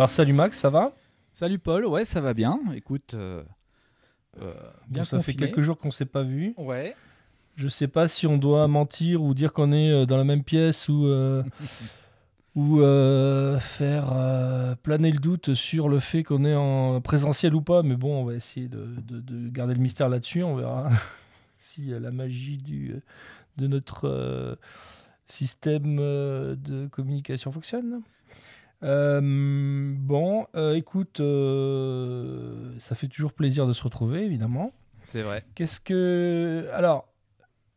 alors salut Max, ça va? Salut Paul, ouais ça va bien. Écoute, euh, euh, bien Bon, ça fait quelques jours qu'on s'est pas vu. Ouais. Je sais pas si on doit mentir ou dire qu'on est euh, dans la même pièce ou euh, ou faire planer le doute sur le fait qu'on est en présentiel ou pas. Mais bon, on va essayer de, de- de garder le mystère là-dessus. On verra si la magie du, de notre système de communication fonctionne. Euh, bon, euh, écoute, euh, ça fait toujours plaisir de se retrouver, évidemment. C'est vrai. Qu'est-ce que. Alors,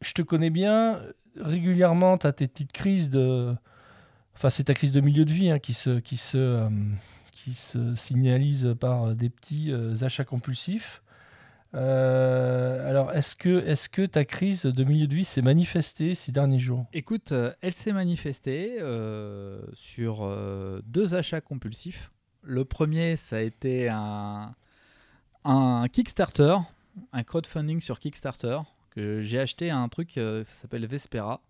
je te connais bien. Régulièrement, tu as tes petites crises de. Enfin, c'est ta crise de milieu de vie hein, qui, se, qui, se, qui se signalise par des petits achats compulsifs. Euh, alors, est-ce que, est que ta crise de milieu de vie s'est manifestée ces derniers jours? Écoute, euh, elle s'est manifestée euh, sur deux achats compulsifs. Le premier, ça a été un, un Kickstarter, un crowdfunding sur Kickstarter, que j'ai acheté un truc, ça s'appelle Vespera.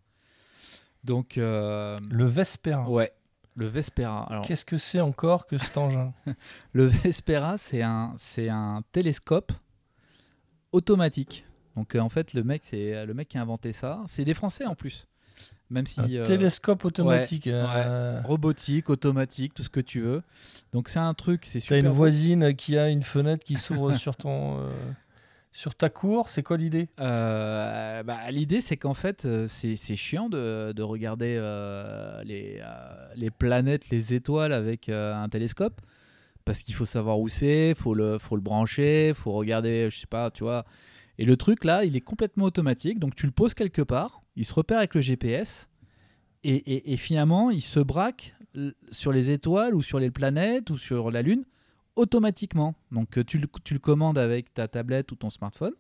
Donc, Le Vespera. ouais, le Vespera. Qu'est-ce que c'est encore que cet engin? Le Vespera, c'est un, c'est un télescope automatique. Donc euh, en fait, le mec, c'est le mec qui a inventé ça. C'est des Français en plus. Même si Un euh, télescope automatique. euh, robotique, automatique, tout ce que tu veux. Donc c'est un truc, c'est T'as super. une beau. voisine qui a une fenêtre qui s'ouvre sur ton euh, sur ta cour. C'est quoi l'idée? Euh, bah, L'idée, c'est qu'en fait, euh, c'est c'est chiant de, de regarder euh, les, euh, les planètes, les étoiles avec euh, un télescope. Parce qu'il faut savoir où c'est, faut le, faut le brancher, faut regarder, je sais pas, tu vois. Et le truc là, il est complètement automatique. Donc tu le poses quelque part, il se repère avec le GPS. Et, finalement, il se braque sur les étoiles ou sur les planètes ou sur la Lune automatiquement. Donc euh, tu le, tu le commandes avec ta tablette ou ton smartphone.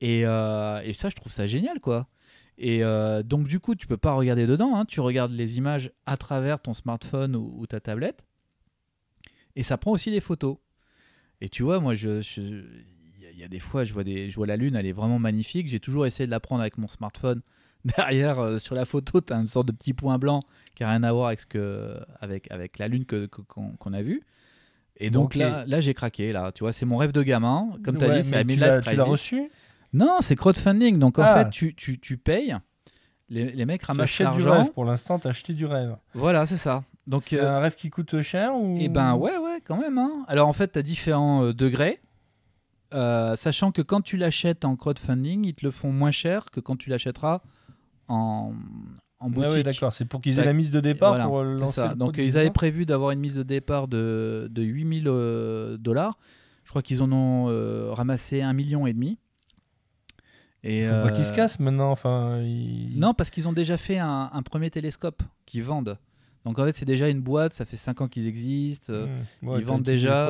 Et, euh, et ça, je trouve ça génial, quoi. Et euh, donc, du coup, tu peux pas regarder dedans. hein. Tu regardes les images à travers ton smartphone ou ta tablette. Et ça prend aussi des photos. Et tu vois, moi, je, il y a- des fois, je vois, des, je vois la Lune, elle est vraiment magnifique. J'ai toujours essayé de la prendre avec mon smartphone. Derrière, euh, sur la photo, tu as une sorte de petit point blanc qui n'a rien à voir avec, ce que, avec, avec la Lune que- qu'on a vue. Et donc là, là j'ai craqué. Là, tu vois, c'est mon rêve de gamin. Comme tu as Ouais, dit, c'est mais tu midlife l'as- tu l'as reçu? Non, c'est crowdfunding. Donc en Ah. fait, tu, tu, tu payes. Les, les mecs ramassent l'argent. rêve pour l'instant. T'as acheté du rêve. Voilà, c'est ça. Donc, C'est euh, un rêve qui coûte cher ou? Eh ben ouais, ouais, quand même. hein. Alors en fait, tu as différents euh, degrés. Euh, sachant que quand tu l'achètes en crowdfunding, ils te le font moins cher que quand tu l'achèteras en, en boutique. ouais, d'accord. C'est pour qu'ils aient la mise de départ Voilà, pour c'est lancer ça. le Donc ils avaient prévu d'avoir une mise de départ de, de 8000 euh, dollars. Je crois qu'ils en ont euh, ramassé un million et demi. Et, Faut pas qu'ils se cassent maintenant. Enfin, ils- Non, parce qu'ils ont déjà fait un, un premier télescope qu'ils vendent. Donc en fait, c'est déjà une boîte, ça fait 5 ans qu'ils existent. euh, Mmh. Ouais, ils vendent déjà.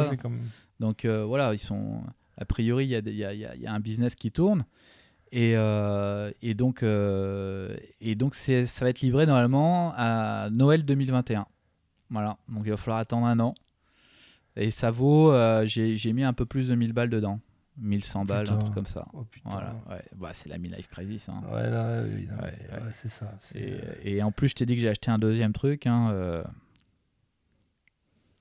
Donc euh, voilà, ils sont. A priori, il y, a y y y un business qui tourne. Et, euh, et donc, euh, et donc ça va être livré normalement à Noël 2021. Voilà, donc il va falloir attendre un an. Et ça vaut, j'ai j'ai mis un peu plus de 1000 balles dedans. 1100 balles, un truc comme ça. Oh putain. Voilà, ouais. Bah, c'est la midlife crisis. hein. Ouais, oui, non, Ouais, ouais. c'est ça. c'est- Et, et en plus, je t'ai dit que j'ai acheté un deuxième truc. Hein, euh,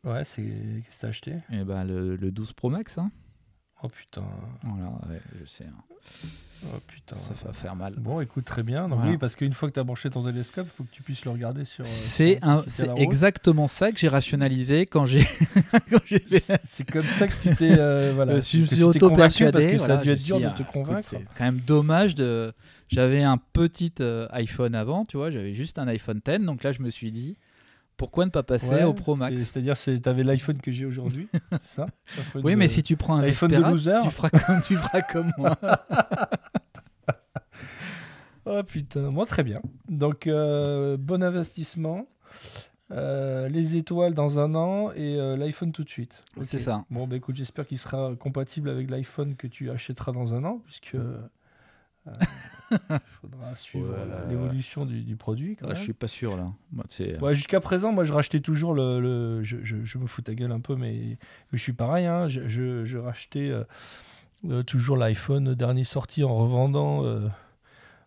Ouais, c'est. Qu'est-ce que t'as acheté? Et ben, le, le 12 Pro Max. hein. Oh putain. Voilà, ouais, je sais. hein. Oh putain. Ça va faire mal. Bon, écoute, très bien. Donc, Voilà. oui, parce qu'une fois que tu as branché ton télescope, il faut que tu puisses le regarder sur. euh, C'est exactement ça que j'ai rationalisé quand j'ai C'est comme ça que tu t'es. euh, voilà, je me suis auto-persuadé. Parce que ça a voilà, dû être dur de te convaincre. C'est quand même dommage de. J'avais un petit euh, iPhone avant, tu vois, j'avais juste un iPhone X, donc là je me suis dit, pourquoi ne pas passer Ouais, au Pro Max c'est- C'est-à-dire, c'est- t'avais l'iPhone que j'ai aujourd'hui, ça Oui, de- mais si tu prends un iPhone de Vespera, loser. tu feras comme, tu feras comme moi. Oh putain, moi très bien. Donc, euh, bon investissement. Euh, les étoiles dans un an et euh, l'iPhone tout de suite. C'est ça. Bon, bah écoute, j'espère qu'il sera compatible avec l'iPhone que tu achèteras dans un an, puisque il faudra suivre Ouais, ouais, l'évolution du, du produit. Quand Là, même. je suis pas sûr là. Ouais, Jusqu'à présent, moi, je rachetais toujours le. le- je, je- je me fous ta gueule un peu, mais, mais je suis pareil. hein, je, je- je rachetais euh, euh, toujours l'iPhone dernier sorti en revendant, euh,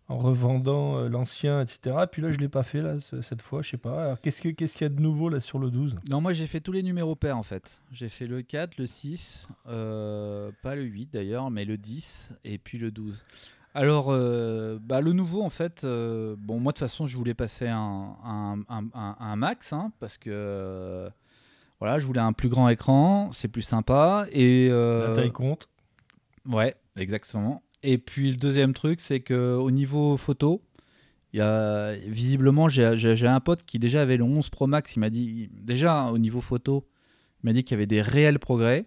en revendant euh, l'ancien, etc. Puis là, je l'ai pas fait là ce- cette fois. Je sais pas. Alors, qu'est-ce que- qu'est-ce qu'il y a de nouveau là sur le 12 Non, moi j'ai fait tous les numéros pairs en fait. J'ai fait le 4, le 6, euh, pas le 8 d'ailleurs, mais le 10 et puis le 12. Alors, euh, bah, le nouveau en fait, euh, bon, moi de toute façon je voulais passer un, un, un- un- un max hein, parce que euh, voilà, je voulais un plus grand écran, c'est plus sympa. Et, euh, La taille compte. Ouais, exactement. Et puis le deuxième truc, c'est que au niveau photo, il y a visiblement j'ai j'ai- j'ai un pote qui déjà avait le 11 Pro Max. Il m'a dit déjà au niveau photo, il m'a dit qu'il y avait des réels progrès.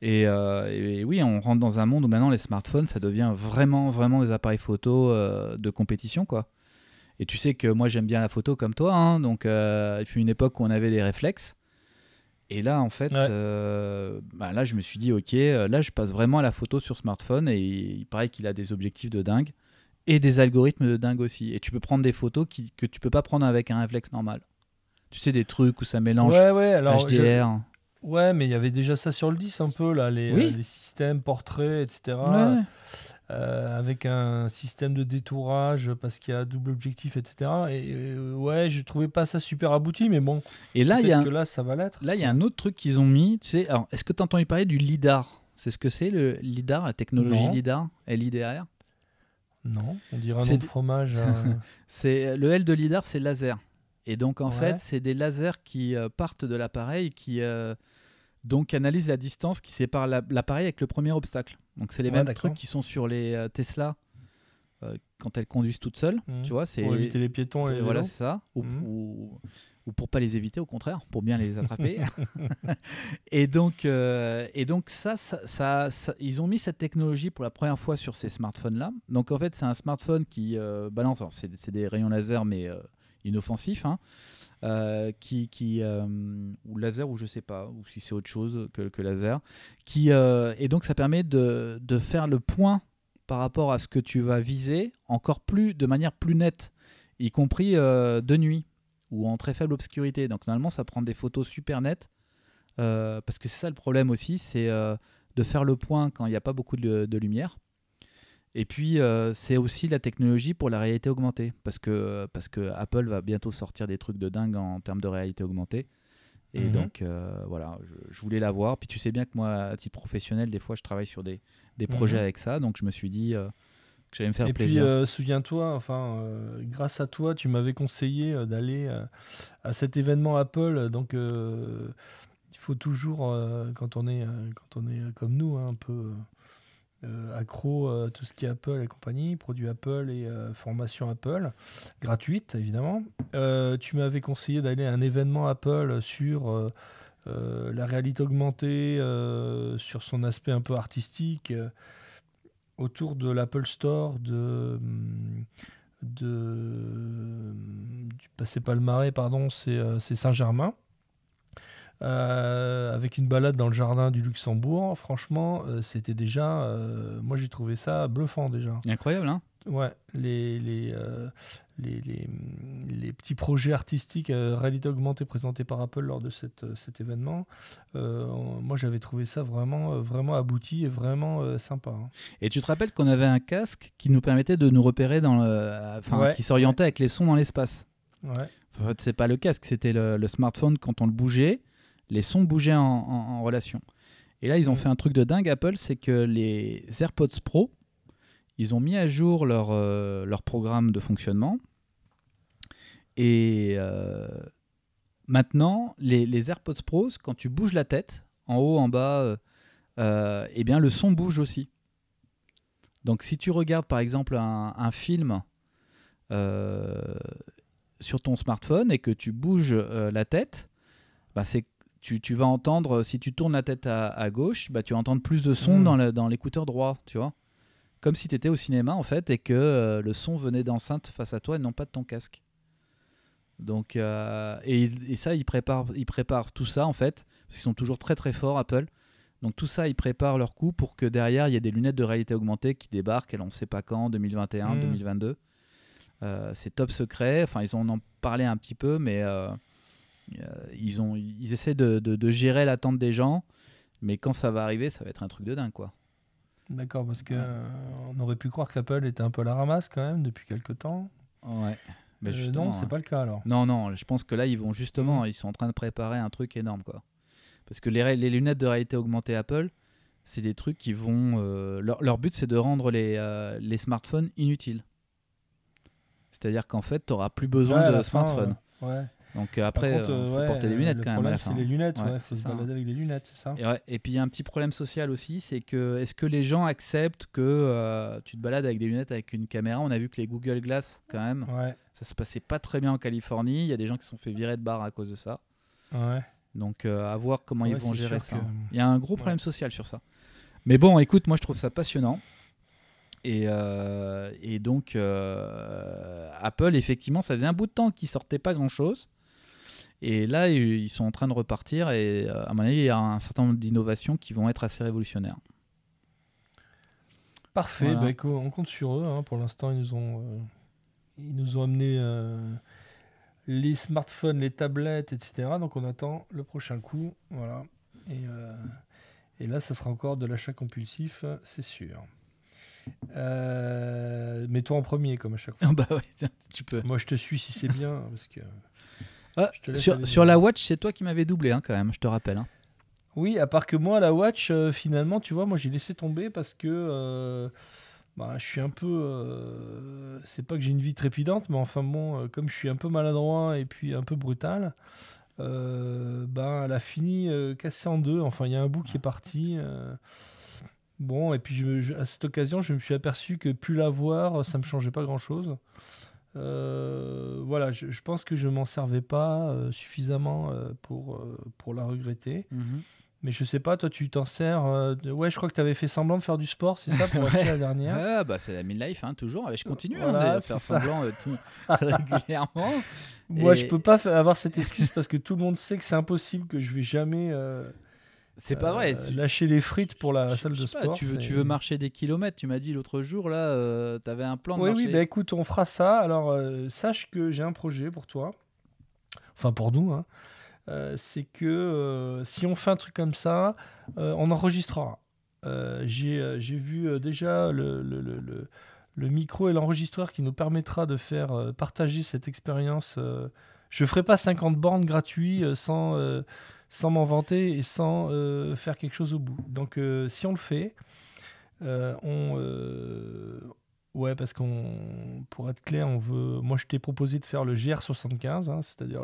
Et, euh, et oui, on rentre dans un monde où maintenant les smartphones, ça devient vraiment, vraiment des appareils photo euh, de compétition, quoi. Et tu sais que moi j'aime bien la photo comme toi, hein, donc euh, il fut une époque où on avait des réflexes. Et là, en fait, Ouais. euh, bah là, je me suis dit, ok, là, je passe vraiment à la photo sur smartphone et il paraît qu'il a des objectifs de dingue et des algorithmes de dingue aussi. Et tu peux prendre des photos qui, que tu peux pas prendre avec un réflexe normal. Tu sais, des trucs où ça mélange Ouais, ouais. Alors, je- HDR. Ouais, mais il y avait déjà ça sur le 10 un peu là, les, Oui. euh, les systèmes portraits, etc. Ouais. euh, avec un système de détourage parce qu'il y a double objectif, etc. Et euh, ouais, je trouvais pas ça super abouti, mais bon, Et là, il y a un- que là, ça va l'être. Là, il y a un autre truc qu'ils ont mis. Tu sais, alors, est-ce que tu as entendu parler du LIDAR? C'est ce que c'est, le LIDAR, la technologie Non. LIDAR? L-I-D-A-R Non, on dirait un nom de fromage. euh, C'est le L de lidar, c'est laser. Et donc en Ouais. fait, c'est des lasers qui euh, partent de l'appareil, qui euh, donc analysent la distance qui sépare la- l'appareil avec le premier obstacle. Donc c'est les Ouais, mêmes trucs qui sont sur les euh, Tesla euh, quand elles conduisent toutes seules. Mhm. Tu vois, c'est pour éviter les piétons et les voilà, c'est ça. Ou, Mhm. ou, ou pour pas les éviter, au contraire, pour bien les attraper. et donc, euh, et donc ça, ça, ça- ça- ils ont mis cette technologie pour la première fois sur ces smartphones-là. Donc en fait, c'est un smartphone qui euh, balance, c'est des rayons laser, mais inoffensifs, hein, euh, qui, euh, ou laser ou je sais pas, ou si c'est autre chose que, laser, qui euh, et donc ça permet de, faire le point par rapport à ce que tu vas viser encore plus de manière plus nette, y compris de nuit ou en très faible obscurité. Donc normalement, ça prend des photos super nettes parce que c'est ça le problème aussi, c'est de faire le point quand il n'y a pas beaucoup de lumière. Et puis, euh, c'est aussi la technologie pour la réalité augmentée, parce que, parce que Apple va bientôt sortir des trucs de dingue en termes de réalité augmentée. Et Mhm. donc, euh, voilà, je, je voulais la voir. Puis tu sais bien que moi, à titre professionnel, des fois, je travaille sur des, des projets Mhm. avec ça. Donc, je me suis dit euh, que j'allais me faire Et puis, plaisir. euh, souviens-toi, enfin, grâce à toi, tu m'avais conseillé d'aller à cet événement Apple. Donc, il faut toujours, quand on est, quand on est comme nous, hein, un peu accro à tout ce qui est Apple et compagnie, produits Apple et euh, formation Apple, gratuite évidemment. Euh, tu m'avais conseillé d'aller à un événement Apple sur euh, euh, la réalité augmentée, euh, sur son aspect un peu artistique. euh, autour de l'Apple Store de hum, de du passé Palmarais pardon euh, c'est Saint-Germain Euh, avec une balade dans le jardin du Luxembourg franchement euh, c'était déjà euh, moi j'ai trouvé ça bluffant déjà Incroyable, hein ouais les les, euh, les, les, les petits projets artistiques euh, réalité augmentée présentés par Apple lors de cette, euh, cet événement euh, moi j'avais trouvé ça vraiment euh, vraiment abouti et vraiment euh, sympa hein. Et tu te rappelles qu'on avait un casque qui nous permettait de nous repérer dans le. Enfin, Ouais. qui s'orientait avec les sons dans l'espace. ouais En fait, c'est pas le casque, c'était le, le smartphone. Quand on le bougeait, les sons bougeaient en, en- en relation. Et là, ils ont Mm. fait un truc de dingue, Apple, c'est que les AirPods Pro, ils ont mis à jour leur, euh, leur programme de fonctionnement. Et euh, maintenant, les, les AirPods Pro, quand tu bouges la tête, en haut, en bas, euh, eh bien, le son bouge aussi. Donc, si tu regardes par exemple un, un film sur ton smartphone et que tu bouges la tête, bah, c'est tu, tu vas entendre, si tu tournes la tête à, à gauche, bah, tu vas entendre plus de son Mm. dans l'écouteur droit, tu vois. Comme si tu étais au cinéma, en fait, et que euh, le son venait d'enceinte face à toi et non pas de ton casque. Donc, euh, et, et ça, ils préparent, ils préparent tout ça, en fait, parce qu'ils sont toujours très très forts, Apple. Donc tout ça, ils préparent leur coup pour que derrière, il y ait des lunettes de réalité augmentée qui débarquent, et on ne sait pas quand, 2021, Mm. 2022. Euh, c'est top secret. Enfin, ils en ont parlé un petit peu, mais euh, euh, ils, ont, ils essaient de, de- de gérer l'attente des gens. Mais quand ça va arriver, ça va être un truc de dingue, quoi. D'accord, parce que Ouais. euh, on aurait pu croire qu'Apple était un peu à la ramasse quand même depuis quelques temps. Ouais. Mais Euh, justement, non, c'est hein. pas le cas alors. Non, non, je pense que là, ils vont justement, ils sont en train de préparer un truc énorme, quoi. Parce que les, lunettes de réalité augmentée Apple, c'est des trucs qui vont. euh, leur, leur but, c'est de rendre les, euh, les smartphones inutiles. C'est-à-dire qu'en fait, tu n'auras plus besoin Ouais, de fin, smartphone. euh, ouais. Donc euh, après, il euh, faut ouais, porter des lunettes quand même à la fin. C'est les lunettes, Ouais, ouais, faut c'est se ça, balader avec les lunettes, c'est ça Et, puis il y a un petit problème social aussi, c'est que est-ce que les gens acceptent que euh, tu te balades avec des lunettes avec une caméra? On a vu que les Google Glass, quand même, ça se passait pas très bien en Californie. Il y a des gens qui se sont fait virer de bar à cause de ça. ouais. Donc euh, à voir comment ils vont gérer ça. que- Il y a un gros problème social sur ça. Mais bon, écoute, moi je trouve ça passionnant. Et, euh, et donc euh, Apple, effectivement, ça faisait un bout de temps qu'ils sortaient pas grand-chose. Et là, ils sont en train de repartir. Et euh, à mon avis, il y a un certain nombre d'innovations qui vont être assez révolutionnaires. Parfait, Voilà. bah, on compte sur eux. hein. Pour l'instant, ils nous ont, euh, ils nous ont amené euh, les smartphones, les tablettes, etc. Donc on attend le prochain coup, voilà. Et, euh, et là, ça sera encore de l'achat compulsif, c'est sûr. Euh, Mets-toi en premier, comme à chaque fois. Ah bah ouais, tu peux. Moi, je te suis si c'est bien, parce que. Ah, sur, la Watch, c'est toi qui m'avais doublé hein, quand même, je te rappelle. hein. Oui, à part que moi, la Watch, euh, finalement, tu vois, moi j'ai laissé tomber parce que euh, bah, je suis un peu. euh, c'est pas que j'ai une vie trépidante, mais enfin bon, comme je suis un peu maladroit et puis un peu brutal, ben, elle a fini cassée en deux. Enfin, il y a un bout qui est parti. bon, et puis je me- je- à cette occasion, je me suis aperçu que plus la voir, ça me changeait pas grand chose. Voilà, je, je pense que je m'en servais pas euh, suffisamment euh, pour, euh, pour la regretter. Mais je sais pas, toi tu t'en sers. euh, de- Ouais, je crois que tu avais fait semblant de faire du sport, c'est ça, pour acheter la dernière Ouais, bah, c'est la midlife, hein, toujours. Je continue hein, Voilà, de faire ça. semblant euh, tout- régulièrement. Moi, Et- je peux pas avoir cette excuse parce que tout le monde sait que c'est impossible, que je vais jamais euh, C'est pas vrai. euh, tu- lâcher les frites pour la salle de pas, sport. tu, veux, tu veux marcher des kilomètres. Tu m'as dit l'autre jour, là, euh, tu avais un plan de Oui, marcher. oui, bah écoute, on fera ça. Alors, euh, sache que j'ai un projet pour toi. Enfin, pour nous. hein. Euh, c'est que si on fait un truc comme ça, on enregistrera. J'ai vu déjà le, le- le- le- le micro et l'enregistreur qui nous permettra de faire euh, partager cette expérience. euh. je ne ferai pas 50 bornes gratuits euh, sans, sans m'en vanter et sans euh, faire quelque chose au bout. Donc, euh, si on le fait, euh, on, euh, Ouais, parce qu'on, pour être clair, on veut. Moi, je t'ai proposé de faire le GR75, hein, c'est-à-dire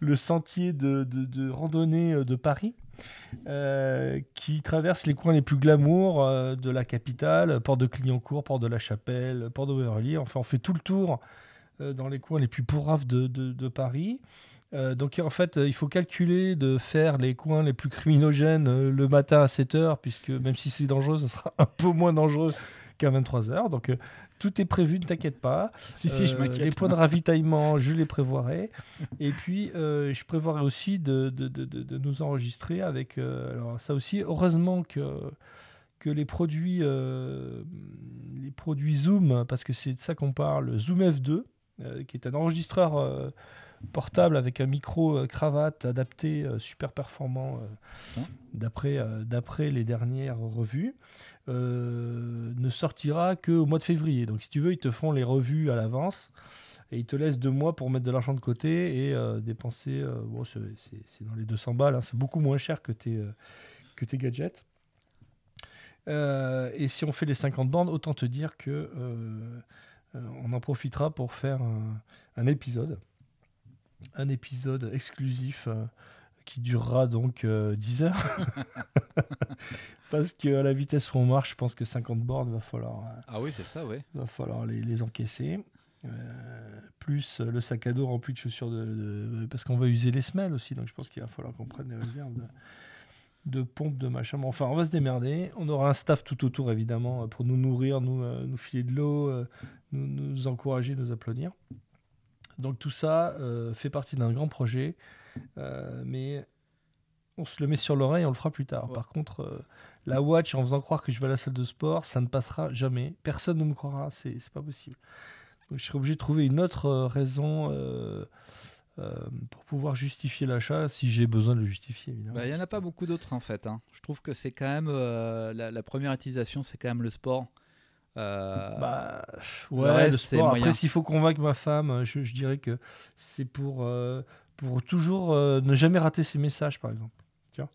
le, sentier de, randonnée de Paris, qui traverse les coins les plus glamour de la capitale, port de Clignancourt, port de la Chapelle, port de Beverly. Enfin, on fait tout le tour dans les coins les plus pourraves de Paris. Euh, donc en fait, euh, il faut calculer de faire les coins les plus criminogènes euh, le matin à 7h, puisque même si c'est dangereux, ça sera un peu moins dangereux qu'à 23h. Donc euh, tout est prévu, ne t'inquiète pas. Si, si, je m'inquiète. Les points de ravitaillement, je les prévoirai. Et puis, je prévoirai aussi de, de- de- nous enregistrer avec. alors, ça aussi, heureusement que, que les produits, euh, les produits Zoom, parce que c'est de ça qu'on parle, Zoom F2, euh, qui est un enregistreur euh, portable avec un micro euh, cravate adapté, euh, super performant, euh, Ouais. d'après les dernières revues ne sortira qu'au mois de février. Donc si tu veux, ils te font les revues à l'avance et ils te laissent deux mois pour mettre de l'argent de côté et euh, dépenser. euh, bon, c'est- dans les 200 balles, hein, c'est beaucoup moins cher que tes, euh, que tes gadgets. Et si on fait les 50 bornes, autant te dire que on en profitera pour faire un, un épisode. Un épisode exclusif euh, qui durera donc euh, 10 heures. Parce qu'à la vitesse où on marche, je pense que 50 bornes, va falloir, euh, Ah oui, c'est ça, ouais. va falloir les, les encaisser. Euh, plus euh, le sac à dos rempli de chaussures de, de- parce qu'on va user les semelles aussi donc je pense qu'il va falloir qu'on prenne des réserves de, de pompes de machin enfin on va se démerder on aura un staff tout autour évidemment euh, pour nous nourrir nous, euh, nous filer de l'eau euh, nous, nous encourager nous applaudir donc tout ça euh, fait partie d'un grand projet euh, mais on se le met sur l'oreille on le fera plus tard Ouais. par contre euh, la watch en faisant croire que je vais à la salle de sport ça ne passera jamais personne ne me croira c'est pas possible donc je serai obligé de trouver une autre euh, raison euh, pour pouvoir justifier l'achat, si j'ai besoin de le justifier. Bah, Il n'y en a pas beaucoup d'autres en fait. hein. Je trouve que c'est quand même la, la première utilisation, c'est quand même le sport. Euh, Bah, le ouais, le, reste, c'est sport. Après, s'il faut convaincre ma femme, euh, je, je dirais que c'est pour, euh, pour toujours euh, ne jamais rater ses messages, par exemple. Tu vois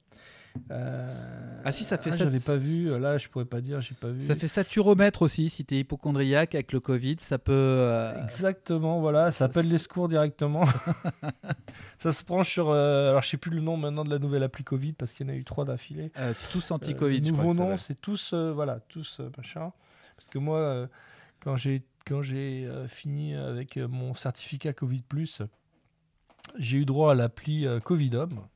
Ah si, ça fait ah, ça- J'avais pas vu. Là, je pourrais pas dire, j'ai pas vu. Ça fait saturomètre aussi. Si tu es hypochondriaque avec le Covid, ça peut. Exactement, voilà, ça ça- appelle les secours directement. ça se branche sur. alors, je sais plus le nom maintenant de la nouvelle appli Covid parce qu'il y en a eu trois d'affilée. tous anti-Covid. je nouveau crois nom, c'est tous, voilà, tous machin. Parce que moi, euh, quand j'ai quand j'ai euh, fini avec euh, mon certificat Covid j'ai eu droit à l'appli euh, Covidom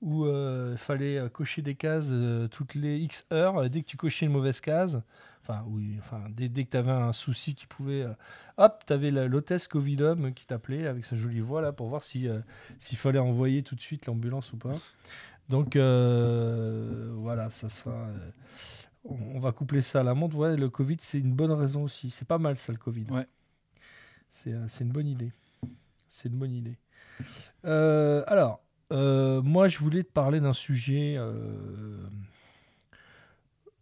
où il fallait cocher des cases toutes les X heures. Dès que tu cochais une mauvaise case, enfin, enfin dès, dès que tu avais un souci qui pouvait. hop, tu avais l'hôtesse Covidom qui t'appelait avec sa jolie voix là pour voir si, s'il fallait envoyer tout de suite l'ambulance ou pas. Donc voilà, ça sera. On, va coupler ça à la montre. Ouais, le Covid, c'est une bonne raison aussi. C'est pas mal ça, le Covid. Ouais. C'est euh, une bonne idée. C'est une bonne idée. Euh, alors, euh, moi, je voulais te parler d'un sujet.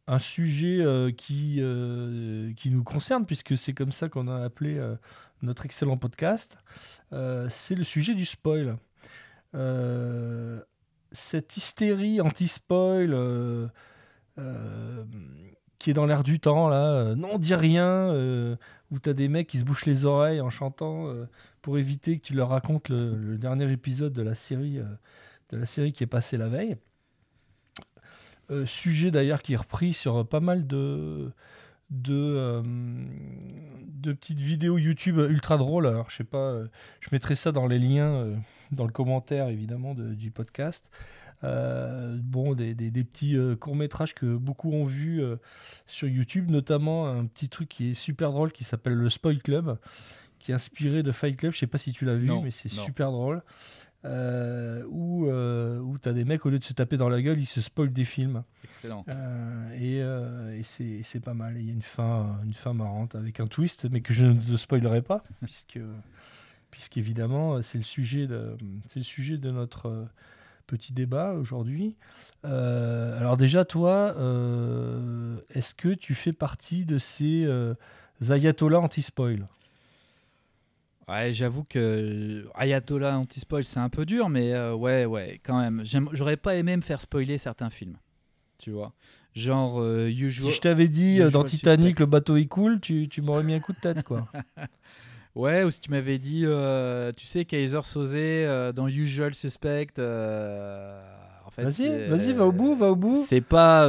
un sujet qui, qui nous concerne, puisque c'est comme ça qu'on a appelé notre excellent podcast. C'est le sujet du spoil. Cette hystérie anti-spoil euh, qui est dans l'air du temps, là, euh, non, dis rien, euh, où tu as des mecs qui se bouchent les oreilles en chantant pour éviter que tu leur racontes le, dernier épisode de la série, de la série qui est passée la veille. Sujet d'ailleurs qui est repris sur pas mal de, de, petites vidéos YouTube ultra drôles. Alors, je sais pas, je mettrai ça dans les liens, dans le commentaire évidemment de- du podcast. Euh, bon, des, des- des petits euh, courts-métrages que beaucoup ont vus euh, sur YouTube, notamment un petit truc qui est super drôle qui s'appelle le Spoil Club, qui est inspiré de Fight Club. Je sais pas si tu l'as vu, Non, mais c'est super drôle. Où où tu as des mecs, au lieu de se taper dans la gueule, ils se spoilent des films. Excellent. Et et c'est c'est pas mal. Il y a une fin, une fin marrante avec un twist, mais que je ne te spoilerai pas, puisque, puisqu'évidemment, c'est le, sujet de- c'est le sujet de notre petit débat aujourd'hui. Euh, alors, déjà, toi, euh, est-ce que tu fais partie de ces euh, ayatollahs anti-spoil? Ouais, j'avoue que Ayatollah anti-spoil, c'est un peu dur, mais ouais, ouais, quand même. J'aurais pas aimé me faire spoiler certains films. Tu vois Genre euh, Usual. Si je t'avais dit dans Titanic, Suspect. le bateau il coule, tu, tu m'aurais mis un coup de tête, quoi. Ouais, ou si tu m'avais dit, euh, tu sais, Kaiser Soze euh, dans Usual Suspect. euh, en fait, Vas-y, vas-y, va au bout, va au bout. C'est pas.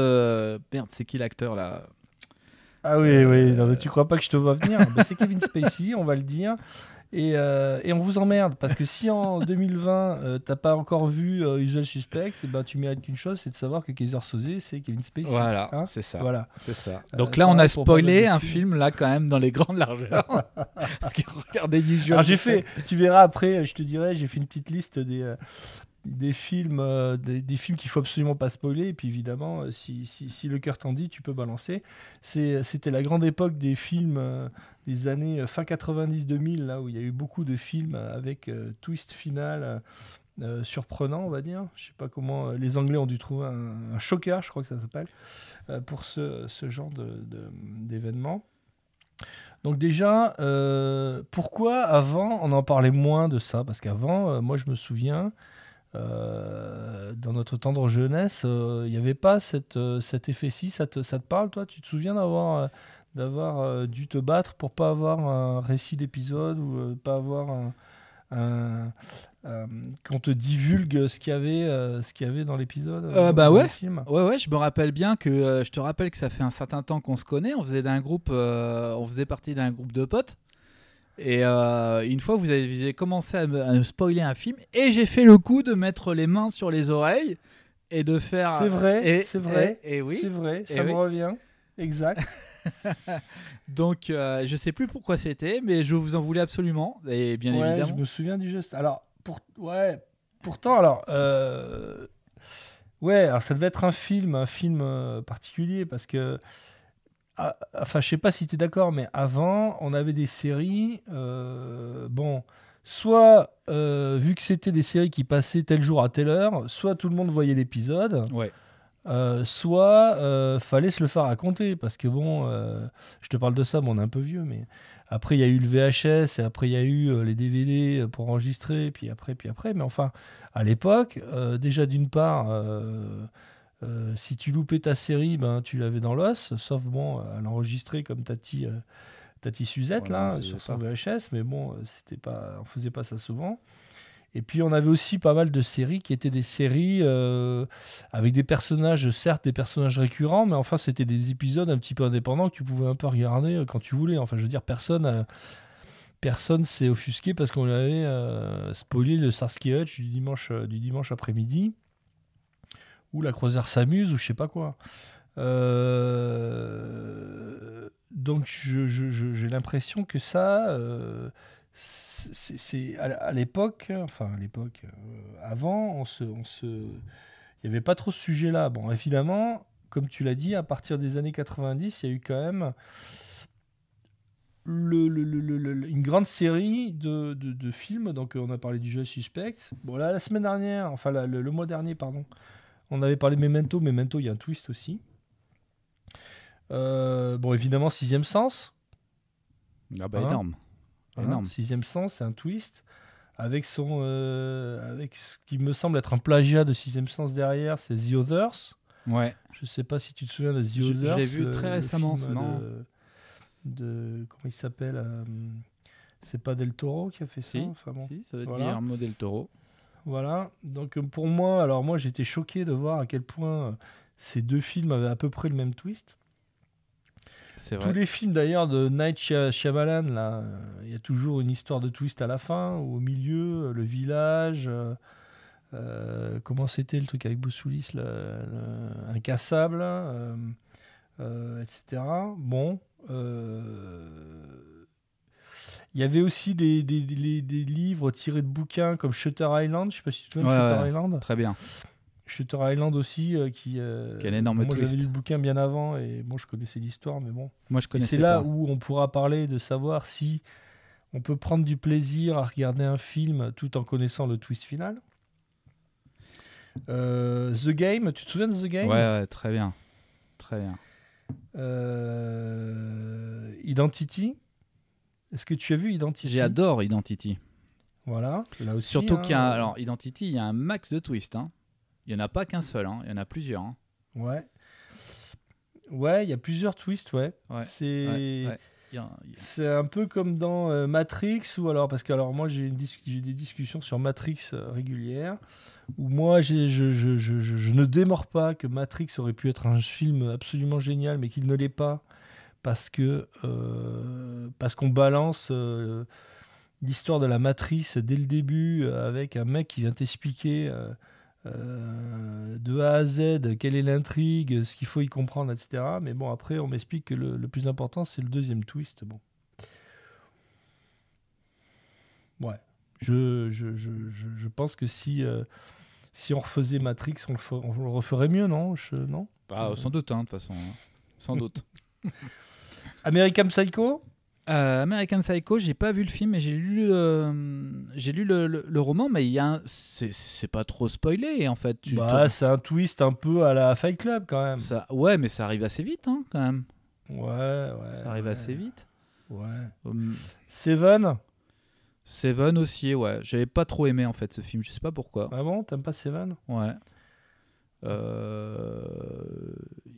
Merde, c'est qui l'acteur là? Ah oui, oui, non, mais tu crois pas que je te vois venir Bah, C'est Kevin Spacey, on va le dire. Et, euh, et on vous emmerde, parce que si en 2020, euh, t'as pas encore vu euh, Usual Suspects, et ben, tu mérites qu'une chose, c'est de savoir que Kaiser Soze, c'est Kevin Spacey. Voilà, Hein c'est ça. Voilà. C'est ça. Euh, Donc là, on a spoilé un films. film là quand même dans les grandes largeurs. Parce que regardez Usual. Alors j'ai fait, tu verras après, je te dirai, j'ai fait une petite liste des, euh, des films, euh, des, des films qu'il faut absolument pas spoiler. Et puis évidemment, euh, si, si, si le cœur t'en dit, tu peux balancer. C'était la grande époque des films euh, des années euh, fin 90-2000, là où il y a eu beaucoup de films euh, avec euh, twist final. surprenant, on va dire. Je sais pas comment les Anglais ont dû trouver un, un je crois que ça s'appelle, pour ce, genre d'événement. Donc déjà, pourquoi avant on en parlait moins de ça? Parce qu'avant, moi je me souviens, dans notre tendre jeunesse, il n'y avait pas cette, cet effet-ci. Ça te, ça te parle, toi? Tu te souviens d'avoir d'avoir euh, dû te battre pour pas avoir un récit d'épisode ou euh, pas avoir un, un- euh, qu'on te divulgue ce qu'il y avait, ce qu'il y avait dans l'épisode Euh, bah ouais. film Ouais, ouais, je me rappelle bien que je te rappelle que ça fait un certain temps qu'on se connaît. On faisait d'un groupe, euh, on faisait partie d'un groupe de potes. Et euh, une fois, vous avez, vous avez commencé à me, à me spoiler un film, et j'ai fait le coup de mettre les mains sur les oreilles et de faire. C'est vrai, c'est vrai, Et, et oui. c'est vrai, Et ça me oui. revient. Exact. Donc, euh, je sais plus pourquoi c'était, mais je vous en voulais absolument. Et bien ouais, évidemment. je me souviens du geste. Alors, pour, ouais, pourtant, alors, euh, ouais, alors ça devait être un film, un film euh, particulier parce que, ah, enfin, je sais pas si tu es d'accord, mais avant, on avait des séries, euh, bon, soit euh, vu que c'était des séries qui passaient tel jour à telle heure, soit tout le monde voyait l'épisode. Ouais. Euh, soit euh, fallait se le faire raconter parce que bon euh, je te parle de ça bon on est un peu vieux mais après il y a eu le VHS et après il y a eu les DVD pour enregistrer puis après puis après mais enfin à l'époque déjà d'une part si tu loupais ta série ben tu l'avais dans l'os sauf bon à l'enregistrer comme Tati Tati Suzette là sur son VHS mais bon c'était pas on faisait pas ça souvent et puis on avait aussi pas mal de séries qui étaient des séries euh, avec des personnages, certes des personnages récurrents, mais enfin c'était des épisodes un petit peu indépendants que tu pouvais un peu regarder euh, quand tu voulais. Enfin je veux dire, personne euh, personne s'est offusqué parce qu'on avait spoilé le Starsky Hutch du dimanche, dimanche après-midi, ou la croisière s'amuse, ou je sais pas quoi. Donc je- je- j'ai l'impression que ça... c'est à, l'époque, enfin à l'époque, euh, avant, on se, on se, il n'y avait pas trop ce sujet-là. Bon, évidemment, comme tu l'as dit, à partir des années 90, il y a eu quand même le- le- le- une grande série de, de- de films. Donc, on a parlé du jeu Suspect. Bon, là, la semaine dernière, enfin la- le, mois dernier, pardon, on avait parlé de Memento. Memento, il y a un twist aussi. Euh, bon, évidemment, Sixième Sens. Ah bah Hein énorme. Hein, Énorme. Sixième Sens, c'est un twist. Avec, son, euh, avec ce qui me semble être un plagiat de Sixième Sens derrière, c'est The Others. Ouais. Je sais pas si tu te souviens de The Je- je Others. l'ai vu le- très le récemment, film non de, de- Comment il s'appelle euh, C'est pas Del Toro qui a fait Si, ça enfin, bon. si, ça doit être Voilà. Guillermo del Toro. Voilà. Donc euh, pour moi, alors moi j'étais choqué de voir à quel point ces deux films avaient à peu près le même twist. Tous vrai. les films d'ailleurs de Night Shy- Shyamalan, là, euh, il y a toujours une histoire de twist à la fin, ou au milieu, euh, le village. euh, comment c'était le truc avec Boussoulis, le- le- Incassable, euh, euh, etc. Bon. Il y avait aussi des, des- des- des livres tirés de bouquins comme Shutter Island. Je sais pas si tu te souviens de Ouais, Shutter ouais. Island. Très bien. Shutter Island aussi, euh, qui. euh, un énorme Moi, j'avais lu le bouquin bien avant et bon, je connaissais l'histoire, mais bon. Moi, je connaissais c'est là où on pourra parler de savoir si on peut prendre du plaisir à regarder un film tout en connaissant le twist final. Euh, The Game, tu te souviens de The Game? Ouais, ouais, très bien. Très bien. Euh, Identity. Est-ce que tu as vu Identity? J'adore Identity. Voilà, là aussi. Surtout hein, qu'il y a, alors Identity, il y a un max de twists. hein. Il y en a pas qu'un seul, hein. il y en a plusieurs. hein. Ouais. Ouais, il y a plusieurs twists, ouais. Ouais, C'est. ouais, ouais. C'est un peu comme dans euh, Matrix ou alors parce que alors moi j'ai dis- des discussions sur Matrix euh, régulières où moi je, je, je, je- je ne démords pas que Matrix aurait pu être un film absolument génial mais qu'il ne l'est pas parce que euh, parce qu'on balance l'histoire de la matrice dès le début avec un mec qui vient t'expliquer euh, de A à Z quelle est l'intrigue, ce qu'il faut y comprendre, etc. Mais bon, après, on m'explique que le, le plus important, c'est le deuxième twist. Bon. Ouais. Je, je, je, je, pense que si, euh, si on refaisait Matrix, on le, on le referait mieux, non? Non? Bah, sans doute, hein, de toute façon. hein. Sans doute. American Psycho? Euh, American Psycho, j'ai pas vu le film, mais j'ai lu, le- j'ai lu le, le- le roman, mais il y a un- c'est c'est pas trop spoilé en fait. Tu bah, C'est un twist un peu à la Fight Club quand même. ça, ouais, mais ça arrive assez vite hein, quand même. Ouais, ouais. ça arrive ouais. assez vite. Ouais. Hum, Seven Seven aussi, ouais. J'avais pas trop aimé en fait ce film, je sais pas pourquoi. Ah bon, t'aimes pas Seven? Ouais. Euh,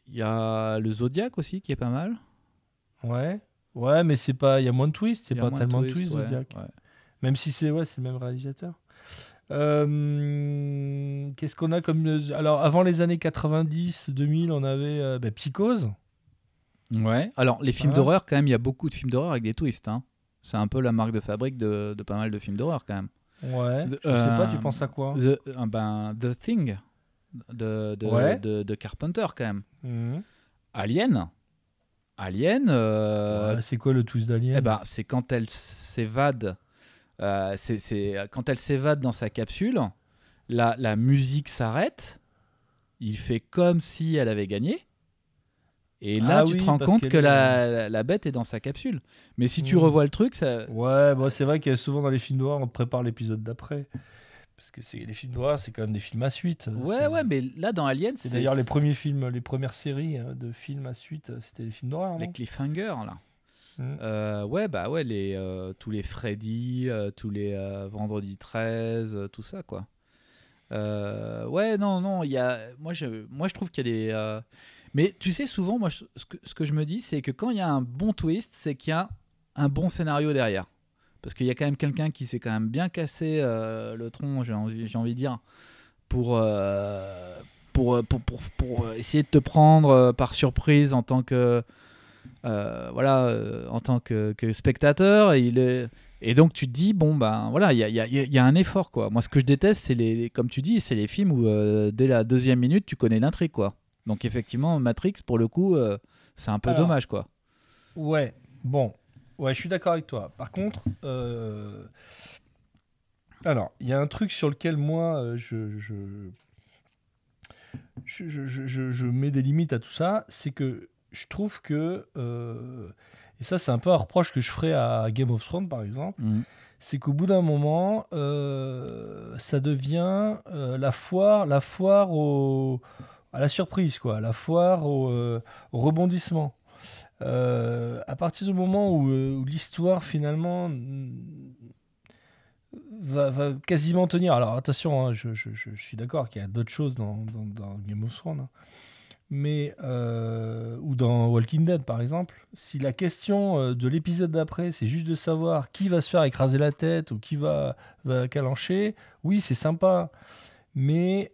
Il y a le Zodiac aussi qui est pas mal. Ouais. Ouais, mais c'est pas, il y a moins de twists, c'est pas tellement de twists, twist, ouais, Zodiac. ouais. Même si c'est ouais, c'est le même réalisateur. Euh, Qu'est-ce qu'on a comme alors avant les années 90, 2000, on avait euh, bah, Psychose. Ouais. Alors, les films d'horreur, quand même, il y a beaucoup de films d'horreur avec des twists. hein. C'est un peu la marque de fabrique de, de pas mal de films d'horreur, quand même. Ouais. The- Je sais pas, tu euh, penses à quoi The, euh, ben, The Thing de, de, Ouais. de, de Carpenter, quand même. Mhm. Alien. Alien, euh, Ouais, C'est quoi le twist d'Alien eh ben, c'est quand elle s'évade. euh, c'est c'est quand elle s'évade dans sa capsule, la, la musique s'arrête. Il fait comme si elle avait gagné. Et là, Ah tu oui, te rends compte que la, la- la bête est dans sa capsule. Mais si tu Mhm. revois le truc, ça. Ouais, bon, c'est vrai que souvent dans les films noirs, on te prépare l'épisode d'après. Parce que c'est les films noirs, c'est quand même des films à suite. Ouais, C'est- ouais, mais là, dans Alien, C'est d'ailleurs les premiers films, les premières séries euh, de films à suite, euh, c'était les films d'horreur. Les cliffhangers, là. Euh, ouais, bah ouais, les, euh, tous les Freddy, euh, tous les euh, Vendredi 13, euh, tout ça, quoi. Euh, ouais, non, non, il y a... moi, je, moi je trouve qu'il y a des. euh, Mais tu sais, souvent, moi, je- ce, que, ce que je me dis, c'est que quand il y a un bon twist, c'est qu'il y a un bon scénario derrière. Parce qu'il y a quand même quelqu'un qui s'est quand même bien cassé euh, le tronc, j'ai envie, j'ai envie de dire, pour, euh, pour, pour, pour, pour essayer de te prendre euh, par surprise en tant que euh, voilà, euh, en tant que, que spectateur. Et, il est... et donc tu te dis, bon, ben voilà, il y a, y a- y a un effort, quoi. Moi, ce que je déteste, c'est les, les- comme tu dis, c'est les films où euh, dès la deuxième minute, tu connais l'intrigue, quoi. Donc effectivement, Matrix, pour le coup, euh, c'est un peu Alors, dommage, quoi. Ouais, bon. Ouais, je suis d'accord avec toi. Par contre, euh, alors, il y a un truc sur lequel moi, euh, je, je, je, je- je- je- je mets des limites à tout ça, c'est que je trouve que, euh, et ça c'est un peu un reproche que je ferais à Game of Thrones par exemple, Mhm. c'est qu'au bout d'un moment, euh, ça devient euh, la foire, la foire au, à la surprise, quoi, la foire au, au rebondissement. Euh, à partir du moment où, euh, l'histoire finalement va, quasiment tenir. Alors attention, hein, je, suis d'accord qu'il y a d'autres choses dans, Game of Thrones, hein. mais euh, ou dans Walking Dead par exemple. Si la question de l'épisode d'après, c'est juste de savoir qui va se faire écraser la tête ou qui va, va calancher, oui, c'est sympa. Mais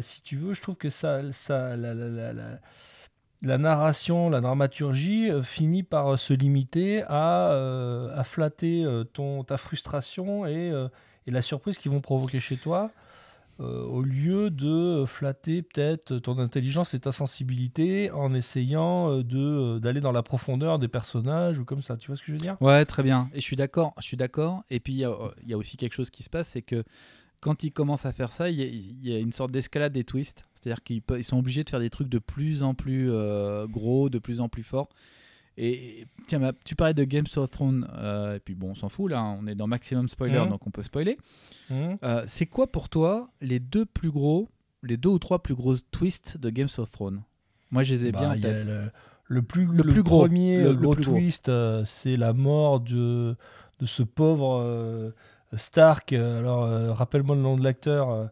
si tu veux, je trouve que ça, ça la, la- la- la- narration, la dramaturgie euh, finit par euh, se limiter à, euh, flatter ton, ta frustration et, la surprise qu'ils vont provoquer chez toi, au lieu de flatter peut-être ton intelligence et ta sensibilité en essayant de, d'aller dans la profondeur des personnages ou comme ça. Tu vois ce que je veux dire? Ouais, très bien. Et je suis d'accord. Et puis il y a aussi quelque chose qui se passe, c'est que quand ils commencent à faire ça, il y a, il y a une sorte d'escalade des twists. C'est-à-dire qu'ils ils sont obligés de faire des trucs de plus en plus euh, gros, de plus en plus forts. Et tiens, tu parlais de Game of Thrones, euh, et puis bon, on s'en fout là, on est dans maximum spoiler, Mhm. donc on peut spoiler. Mhm. Euh, c'est quoi pour toi les deux plus gros, les deux ou trois plus gros twists de Game of Thrones? Moi, je les ai Bah, bien en tête. le, le plus, Le plus gros, premier le- le gros twist, euh, c'est la mort de, de ce pauvre Stark. Euh, Alors, euh, rappelle-moi le nom de l'acteur.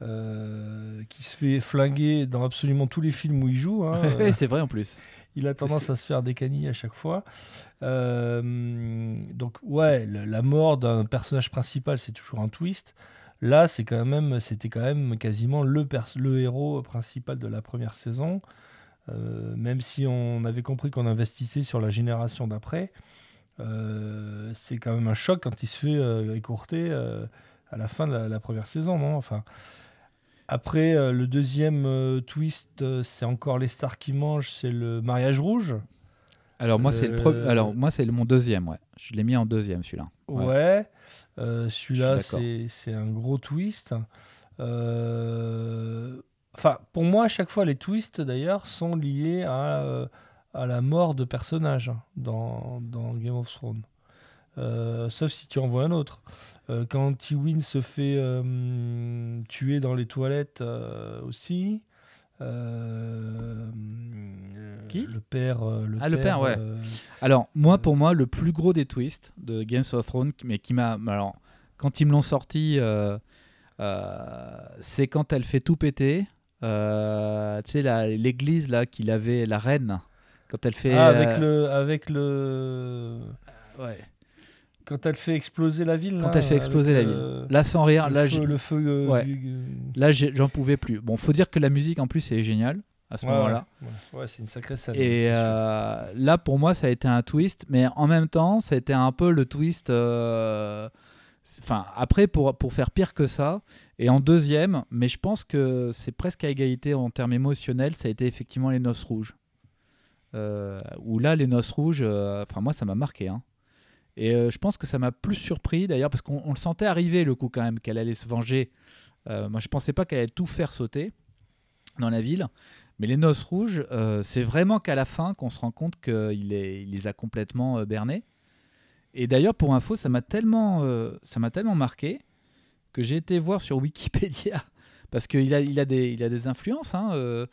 euh, qui se fait flinguer dans absolument tous les films où il joue. hein. C'est vrai en plus. il a tendance à se faire des canilles à chaque fois. Euh, donc ouais, le- la mort d'un personnage principal, c'est toujours un twist. Là, c'est quand même, c'était quand même quasiment le, pers- le héros principal de la première saison. Euh, même si on avait compris qu'on investissait sur la génération d'après, c'est quand même un choc quand il se fait euh, écourter euh, à la fin de la, la première saison, non? Enfin, après, euh, le deuxième euh, twist, euh, c'est encore les stars qui mangent, c'est le mariage rouge. Alors moi, c'est le Euh, Alors moi, c'est mon deuxième. Ouais, je l'ai mis en deuxième celui-là. Ouais. Ouais. Euh, Celui-là, c'est c'est un gros twist. Euh, Enfin, pour moi, à chaque fois, les twists, d'ailleurs, sont liés à, euh, à la mort de personnages dans, dans Game of Thrones. Euh, sauf si tu en vois un autre. Euh, quand Tywin se fait euh, tuer dans les toilettes aussi. Qui? Le père. le Ah, le père, ouais. Alors, moi, pour moi, le plus gros des twists de Games of Thrones, mais qui m'a. Alors, quand ils me l'ont sorti, c'est quand elle fait tout péter. Tu sais, l'église là qu'il avait, la reine, quand elle fait. ah, avec euh, le. Avec le. ouais. Quand elle fait exploser la ville. Quand là, elle fait exploser la le- Là, sans rire, le là, feu, j'ai- le feu. euh, Ouais. du- là j'en pouvais plus. Bon, faut dire que la musique en plus est géniale à ce Ouais, moment-là. Ouais, ouais, c'est une sacrée scène. Et euh, là, pour moi, ça a été un twist, mais en même temps, ça a été un peu le twist. euh, Enfin, après, pour, pour faire pire que ça, et en deuxième, mais je pense que c'est presque à égalité en termes émotionnels, ça a été effectivement les Noces Rouges. Euh, où là, les Noces Rouges, euh, enfin, moi, ça m'a marqué. hein. Et euh, je pense que ça m'a plus surpris d'ailleurs, parce qu'on on le sentait arriver le coup quand même, qu'elle allait se venger. Moi, je pensais pas qu'elle allait tout faire sauter dans la ville. Mais les noces rouges, c'est vraiment qu'à la fin qu'on se rend compte qu'il les, a complètement bernés. Et d'ailleurs, pour info, ça m'a tellement, ça m'a tellement marqué que j'ai été voir sur Wikipédia parce qu'il a, il a des, a des influences. Hein,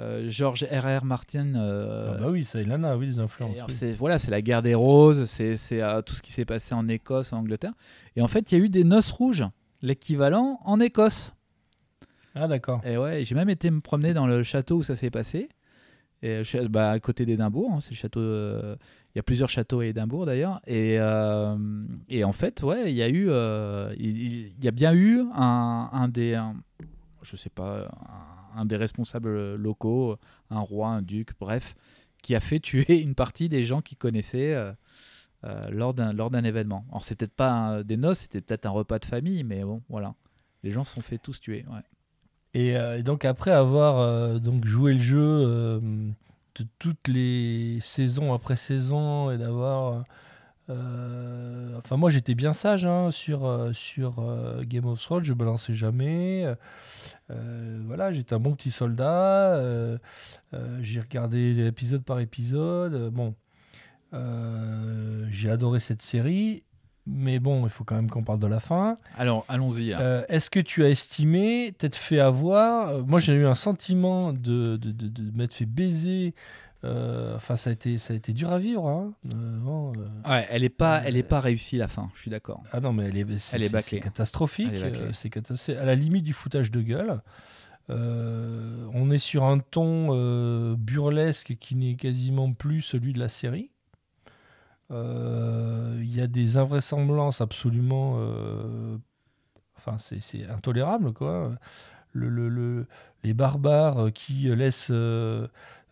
euh, George R.R. Martin. euh, Ah bah oui, ça, il en a, oui, des influences. oui. c'est voilà, c'est la guerre des roses, c'est c'est, euh, tout ce qui s'est passé en Écosse, en Angleterre. Et en fait, il y a eu des noces rouges, l'équivalent en Écosse. Ah d'accord. Et ouais, j'ai même été me promener dans le château où ça s'est passé. Et, euh, bah, à côté d'Édimbourg, hein, c'est le château. euh, il y a plusieurs châteaux à Édimbourg d'ailleurs. Et, et en fait, ouais, il y a eu, il, il- il y a bien eu un, un des, un- je sais pas, un, un des responsables locaux, un roi, un duc, bref, qui a fait tuer une partie des gens qu'il connaissait euh, euh, lors d'un événement. Alors c'est peut-être pas un- des noces, c'était peut-être un repas de famille, mais bon, voilà. Les gens se sont fait tous tuer. Ouais. Et, euh, donc après avoir euh, donc joué le jeu euh, de toutes les saisons après saison et d'avoir euh, enfin moi j'étais bien sage hein, sur euh, sur euh, Game of Thrones je balançais jamais Euh, voilà j'étais un bon petit soldat j'ai regardé épisode par épisode bon j'ai adoré cette série mais bon il faut quand même qu'on parle de la fin Alors allons-y. euh, Est-ce que tu as estimé, t'être fait avoir? Moi, j'ai eu un sentiment de, de, de, de m'être fait baiser. Euh, Enfin, ça a été, ça a été dur à vivre. hein. Euh, bon, euh, Ouais, elle est pas, elle est pas réussie la fin. Je suis d'accord. ah non, mais elle est, c'est, Elle est c'est- bâclée. c'est catastrophique. C'est à la limite du foutage de gueule. Euh, on est sur un ton euh, burlesque qui n'est quasiment plus celui de la série. Euh, Il y a des invraisemblances absolument. enfin, c'est intolérable, quoi. Le, le- le- les barbares qui laissent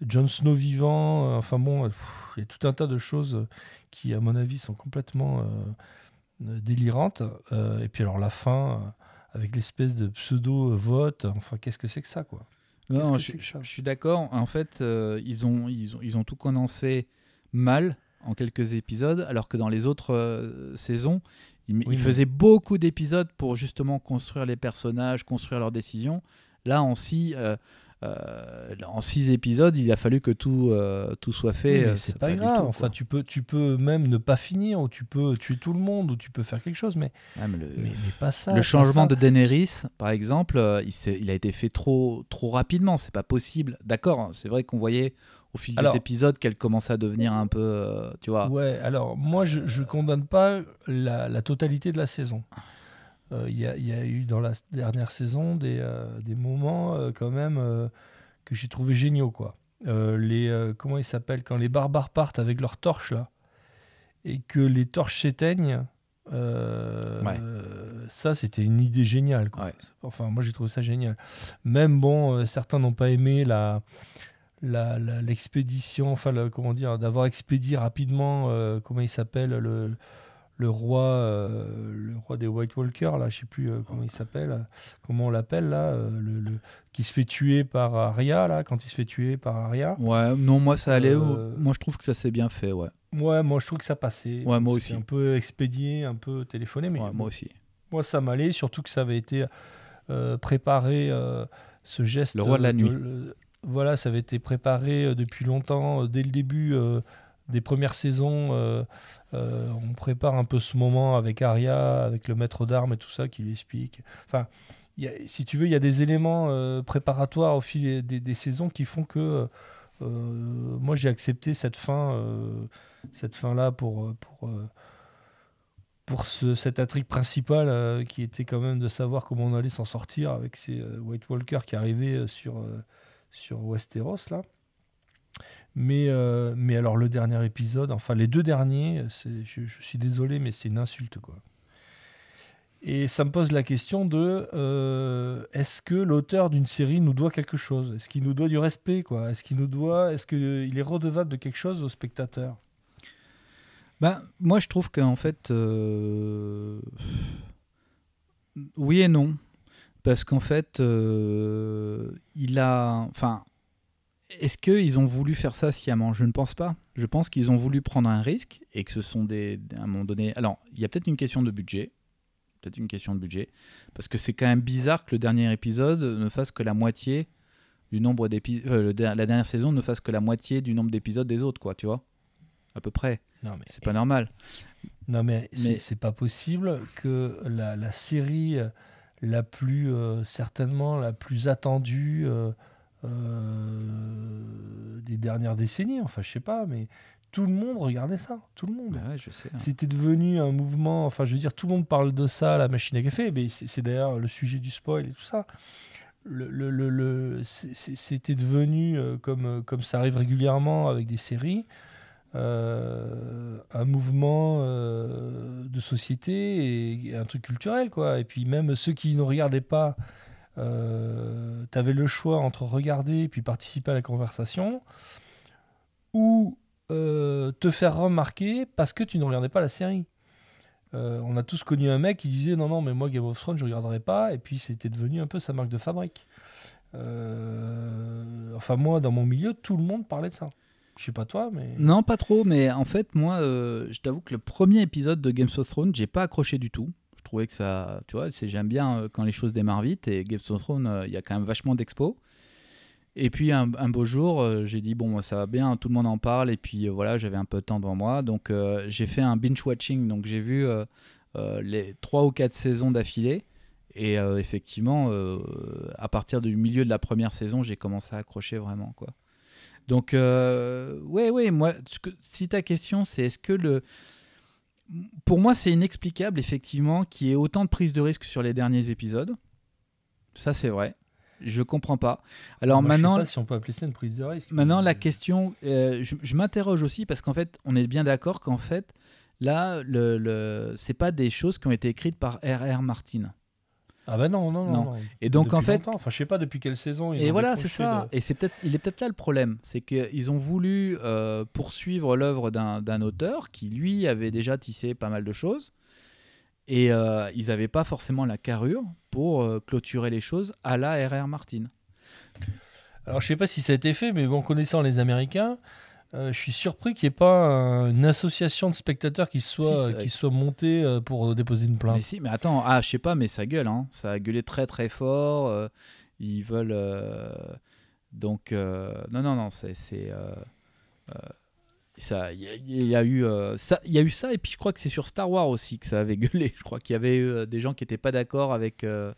Jon Snow vivant. euh, enfin bon, pff, il y a tout un tas de choses qui, à mon avis, sont complètement euh, euh, délirantes. Euh, et puis alors la fin, euh, avec l'espèce de pseudo-vote. Enfin, qu'est-ce que c'est que ça, quoi? Non, je, suis d'accord. En fait, euh, ils, ont, ils, ont, ils ont tout condensé mal en quelques épisodes, alors que dans les autres euh, saisons, ils, Oui, ils mais- faisaient beaucoup d'épisodes pour justement construire les personnages, construire leurs décisions. Là, en six, euh, euh, en six épisodes, il a fallu que tout, euh, tout soit fait. Oui, euh, c'est pas grave. tout, enfin, tu peux, tu peux même ne pas finir, ou tu peux tuer tout le monde, ou tu peux faire quelque chose, mais, mais le, mais, mais pas ça. le changement ça. de Daenerys, par exemple, euh, il, a été fait trop, trop rapidement. C'est pas possible. D'accord, hein, c'est vrai qu'on voyait au fil Alors- des épisodes qu'elle commençait à devenir un peu, tu vois. Ouais, alors moi je, je condamne pas la, la totalité de la saison. Euh, Il y, a, il y a eu dans la dernière saison des, euh, des moments euh, quand même que j'ai trouvé géniaux quoi. Euh, les euh, comment ils s'appellent quand les barbares partent avec leurs torches là et que les torches s'éteignent. euh, Ouais. Ça, c'était une idée géniale. quoi. Ouais. Enfin, moi, j'ai trouvé ça génial. Même, bon, certains n'ont pas aimé la, l'expédition, enfin, le- comment dire, d'avoir expédié rapidement, comment il s'appelle, le, le roi, euh, le roi des White Walkers, là, je sais plus euh, comment il s'appelle, comment on l'appelle, là, euh, le, le- qui se fait tuer par Arya, là, quand il se fait tuer par Arya. Ouais, non, moi ça allait. Moi je trouve que ça s'est bien fait, ouais. Ouais, moi, je trouve que ça passait. Ouais, moi aussi. un peu expédié, un peu téléphoné, mais Ouais, moi aussi. moi, ça m'allait, surtout que ça avait été préparé, ce geste. Le roi de la nuit. voilà, ça avait été préparé depuis longtemps, dès le début des premières saisons. euh, euh, on prépare un peu ce moment avec Arya, avec le maître d'armes et tout ça qui lui explique. Enfin, si tu veux, il y a des éléments euh, préparatoires au fil des, saisons qui font que moi j'ai accepté cette fin, cette fin là pour pour pour ce, cette intrigue principale qui était quand même de savoir comment on allait s'en sortir avec ces White Walkers qui arrivaient sur sur Westeros là. Mais euh, mais alors le dernier épisode, enfin les deux derniers, je, suis désolé mais c'est une insulte quoi. Et ça me pose la question de euh, est-ce que l'auteur d'une série nous doit quelque chose? Est-ce qu'il nous doit du respect quoi? Est-ce qu'il nous doit Est-ce qu'il est redevable de quelque chose aux spectateurs Ben, moi, je trouve qu'en fait, euh, oui et non. Parce qu'en fait, euh, il a. Enfin, est-ce qu'ils ont voulu faire ça sciemment? Je ne pense pas. Je pense qu'ils ont voulu prendre un risque et que ce sont des. À un moment donné. Alors, il y a peut-être une question de budget. Peut-être une question de budget. Parce que c'est quand même bizarre que le dernier épisode ne fasse que la moitié du nombre d'épisodes. la dernière saison ne fasse que la moitié du nombre d'épisodes des autres, quoi, tu vois? À peu près. Non mais C'est pas normal. non mais, c'est- Mais- c'est pas possible que la, la série euh, la plus euh, certainement la plus attendue euh, euh, des dernières décennies. Enfin je sais pas mais tout le monde regardait ça. Tout le monde. Ouais, hein. C'était devenu un mouvement, enfin je veux dire, tout le monde parle de ça, la machine à café, mais c'est d'ailleurs le sujet du spoil et tout ça. Le, le- C'était devenu, euh, comme, euh, comme ça arrive régulièrement avec des séries, euh, un mouvement euh, de société et, un truc culturel. Quoi. Et puis même ceux qui ne regardaient pas, euh, tu avais le choix entre regarder et puis participer à la conversation, ou euh, te faire remarquer parce que tu ne regardais pas la série. Euh, on a tous connu un mec qui disait non, non, mais moi Game of Thrones, je ne regarderai pas, et puis c'était devenu un peu sa marque de fabrique. Euh, enfin, moi, dans mon milieu, tout le monde parlait de ça. Je sais pas toi, mais. Non, pas trop, mais en fait, moi, je t'avoue que le premier épisode de Game of Thrones, j'ai pas accroché du tout. Que ça, tu vois, j'aime bien euh, quand les choses démarrent vite et Game of Thrones, euh, il y a quand même vachement d'expo. Et puis un, beau jour, euh, j'ai dit bon, ça va bien, tout le monde en parle et puis voilà, j'avais un peu de temps devant moi, donc j'ai fait un binge watching, donc j'ai vu les trois ou quatre saisons d'affilée. Et effectivement, à partir du milieu de la première saison, j'ai commencé à accrocher vraiment quoi. Donc, ouais, ouais, moi, que- si ta question c'est est-ce que le. Pour moi, c'est inexplicable, effectivement, qu'il y ait autant de prise de risque sur les derniers épisodes. Ça, c'est vrai. Je comprends pas. Alors Moi, je sais maintenant, pas si on peut appeler ça une prise de risque. Maintenant, la question, euh, je, je m'interroge aussi parce qu'en fait, on est bien d'accord qu'en fait, là, le, le, c'est pas des choses qui ont été écrites par R.R. Martin. Ah bah non, non, non. Et donc, Depuis en fait, longtemps. Enfin, je sais pas depuis quelle saison. Ils et ont voilà, c'est ça. de- Et c'est peut-être, il est peut-être là le problème, c'est qu'ils ont voulu euh, poursuivre l'œuvre d'un, d'un auteur qui lui avait déjà tissé pas mal de choses, et euh, ils n'avaient pas forcément la carrure pour euh, clôturer les choses à la R.R. Martin. Alors, je sais pas si ça a été fait, mais bon, connaissant les Américains, je suis surpris qu'il n'y ait pas un- une association de spectateurs qui soit, Si, qui soit montée euh, pour déposer une plainte. Mais si, mais attends, ah, je sais pas, mais ça gueule, hein. Ça a gueulé très très fort. euh, ils veulent. euh, donc, euh, non, non, non, c'est. euh, euh, ça, il y, a- il y a eu euh, ça, il y a eu ça, et puis je crois que c'est sur Star Wars aussi que ça avait gueulé. Je crois qu'il y avait eu euh, des gens qui n'étaient pas d'accord avec euh,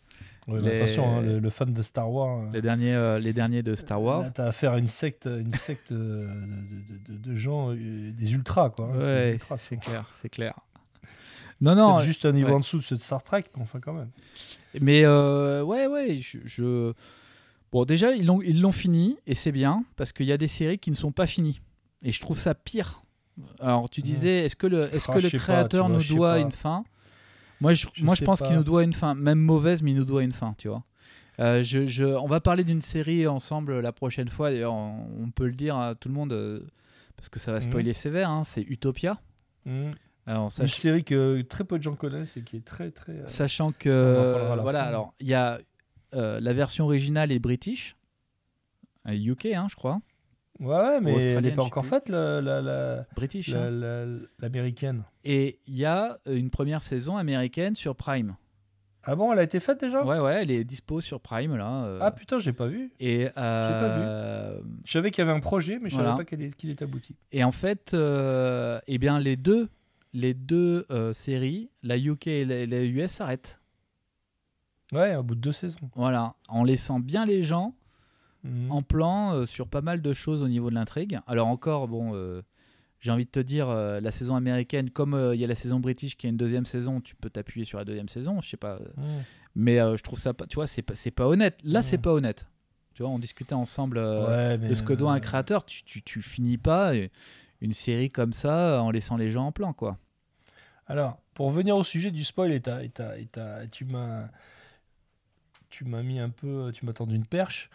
Ouais, mais les- Attention, hein, le, le fan de Star Wars. euh, les derniers, euh, les derniers de Star Wars. T'as affaire à une secte, une secte euh, de, de- de- de gens, euh, des ultras, quoi. hein, c'est Ouais, clair, c'est clair. Non, non, juste un niveau ouais. en dessous de ceux de Star Trek, mais enfin quand même. Mais euh, ouais, ouais, je, je- Bon, déjà, ils l'ont, ils l'ont fini, et c'est bien, parce qu'il y a des séries qui ne sont pas finies. Et je trouve ça pire. Alors, tu disais, est-ce que le, est-ce Ah, que le pas, créateur vois, nous doit une fin? Moi, je, Je moi, je sais pense qu'il nous doit une fin, même mauvaise, mais il nous doit une fin, tu vois. Euh, je, je- on va parler d'une série ensemble la prochaine fois. D'ailleurs, on, on peut le dire à tout le monde, euh, parce que ça va Mhm. spoiler sévère, hein, c'est Utopia. Mhm. Alors, C'est une sach- série que très peu de gens connaissent et qui est très très. euh, Sachant que voilà, fin. alors il y a euh, la version originale est british, euh, UK, hein, je crois, Ouais, ouais, mais elle n'est pas encore faite, la- la- la- british. hein. la- l'américaine. Et il y a euh, une première saison américaine sur Prime. Ah bon, elle a été faite déjà? Ouais, ouais, elle est dispo sur Prime là. euh, Ah putain, j'ai pas vu. et pas vu. euh, Je savais qu'il y avait un projet, mais je Voilà. savais pas qu'il est, abouti. et en fait, euh, eh bien les deux, les deux euh, séries, la UK et la, la US s'arrêtent. Ouais, au bout de deux saisons. Voilà, en laissant bien les gens Mhm. en plan euh, sur pas mal de choses au niveau de l'intrigue. Alors encore, bon, euh, j'ai envie de te dire, euh, la saison américaine, comme il y a la saison british qui a une deuxième saison, tu peux t'appuyer sur la deuxième saison, je sais pas. Mais je trouve ça, pas, tu vois, c'est pas, c'est pas honnête. Là, c'est pas honnête. Tu vois, on discutait ensemble Ouais, de ce que doit un créateur. Tu, tu, tu finis pas une série comme ça en laissant les gens en plan, quoi. Alors, pour revenir au sujet du spoil, et t'as- et t'as- et t'as- tu m'as tu m'as mis un peu, tu m'as tendu une perche.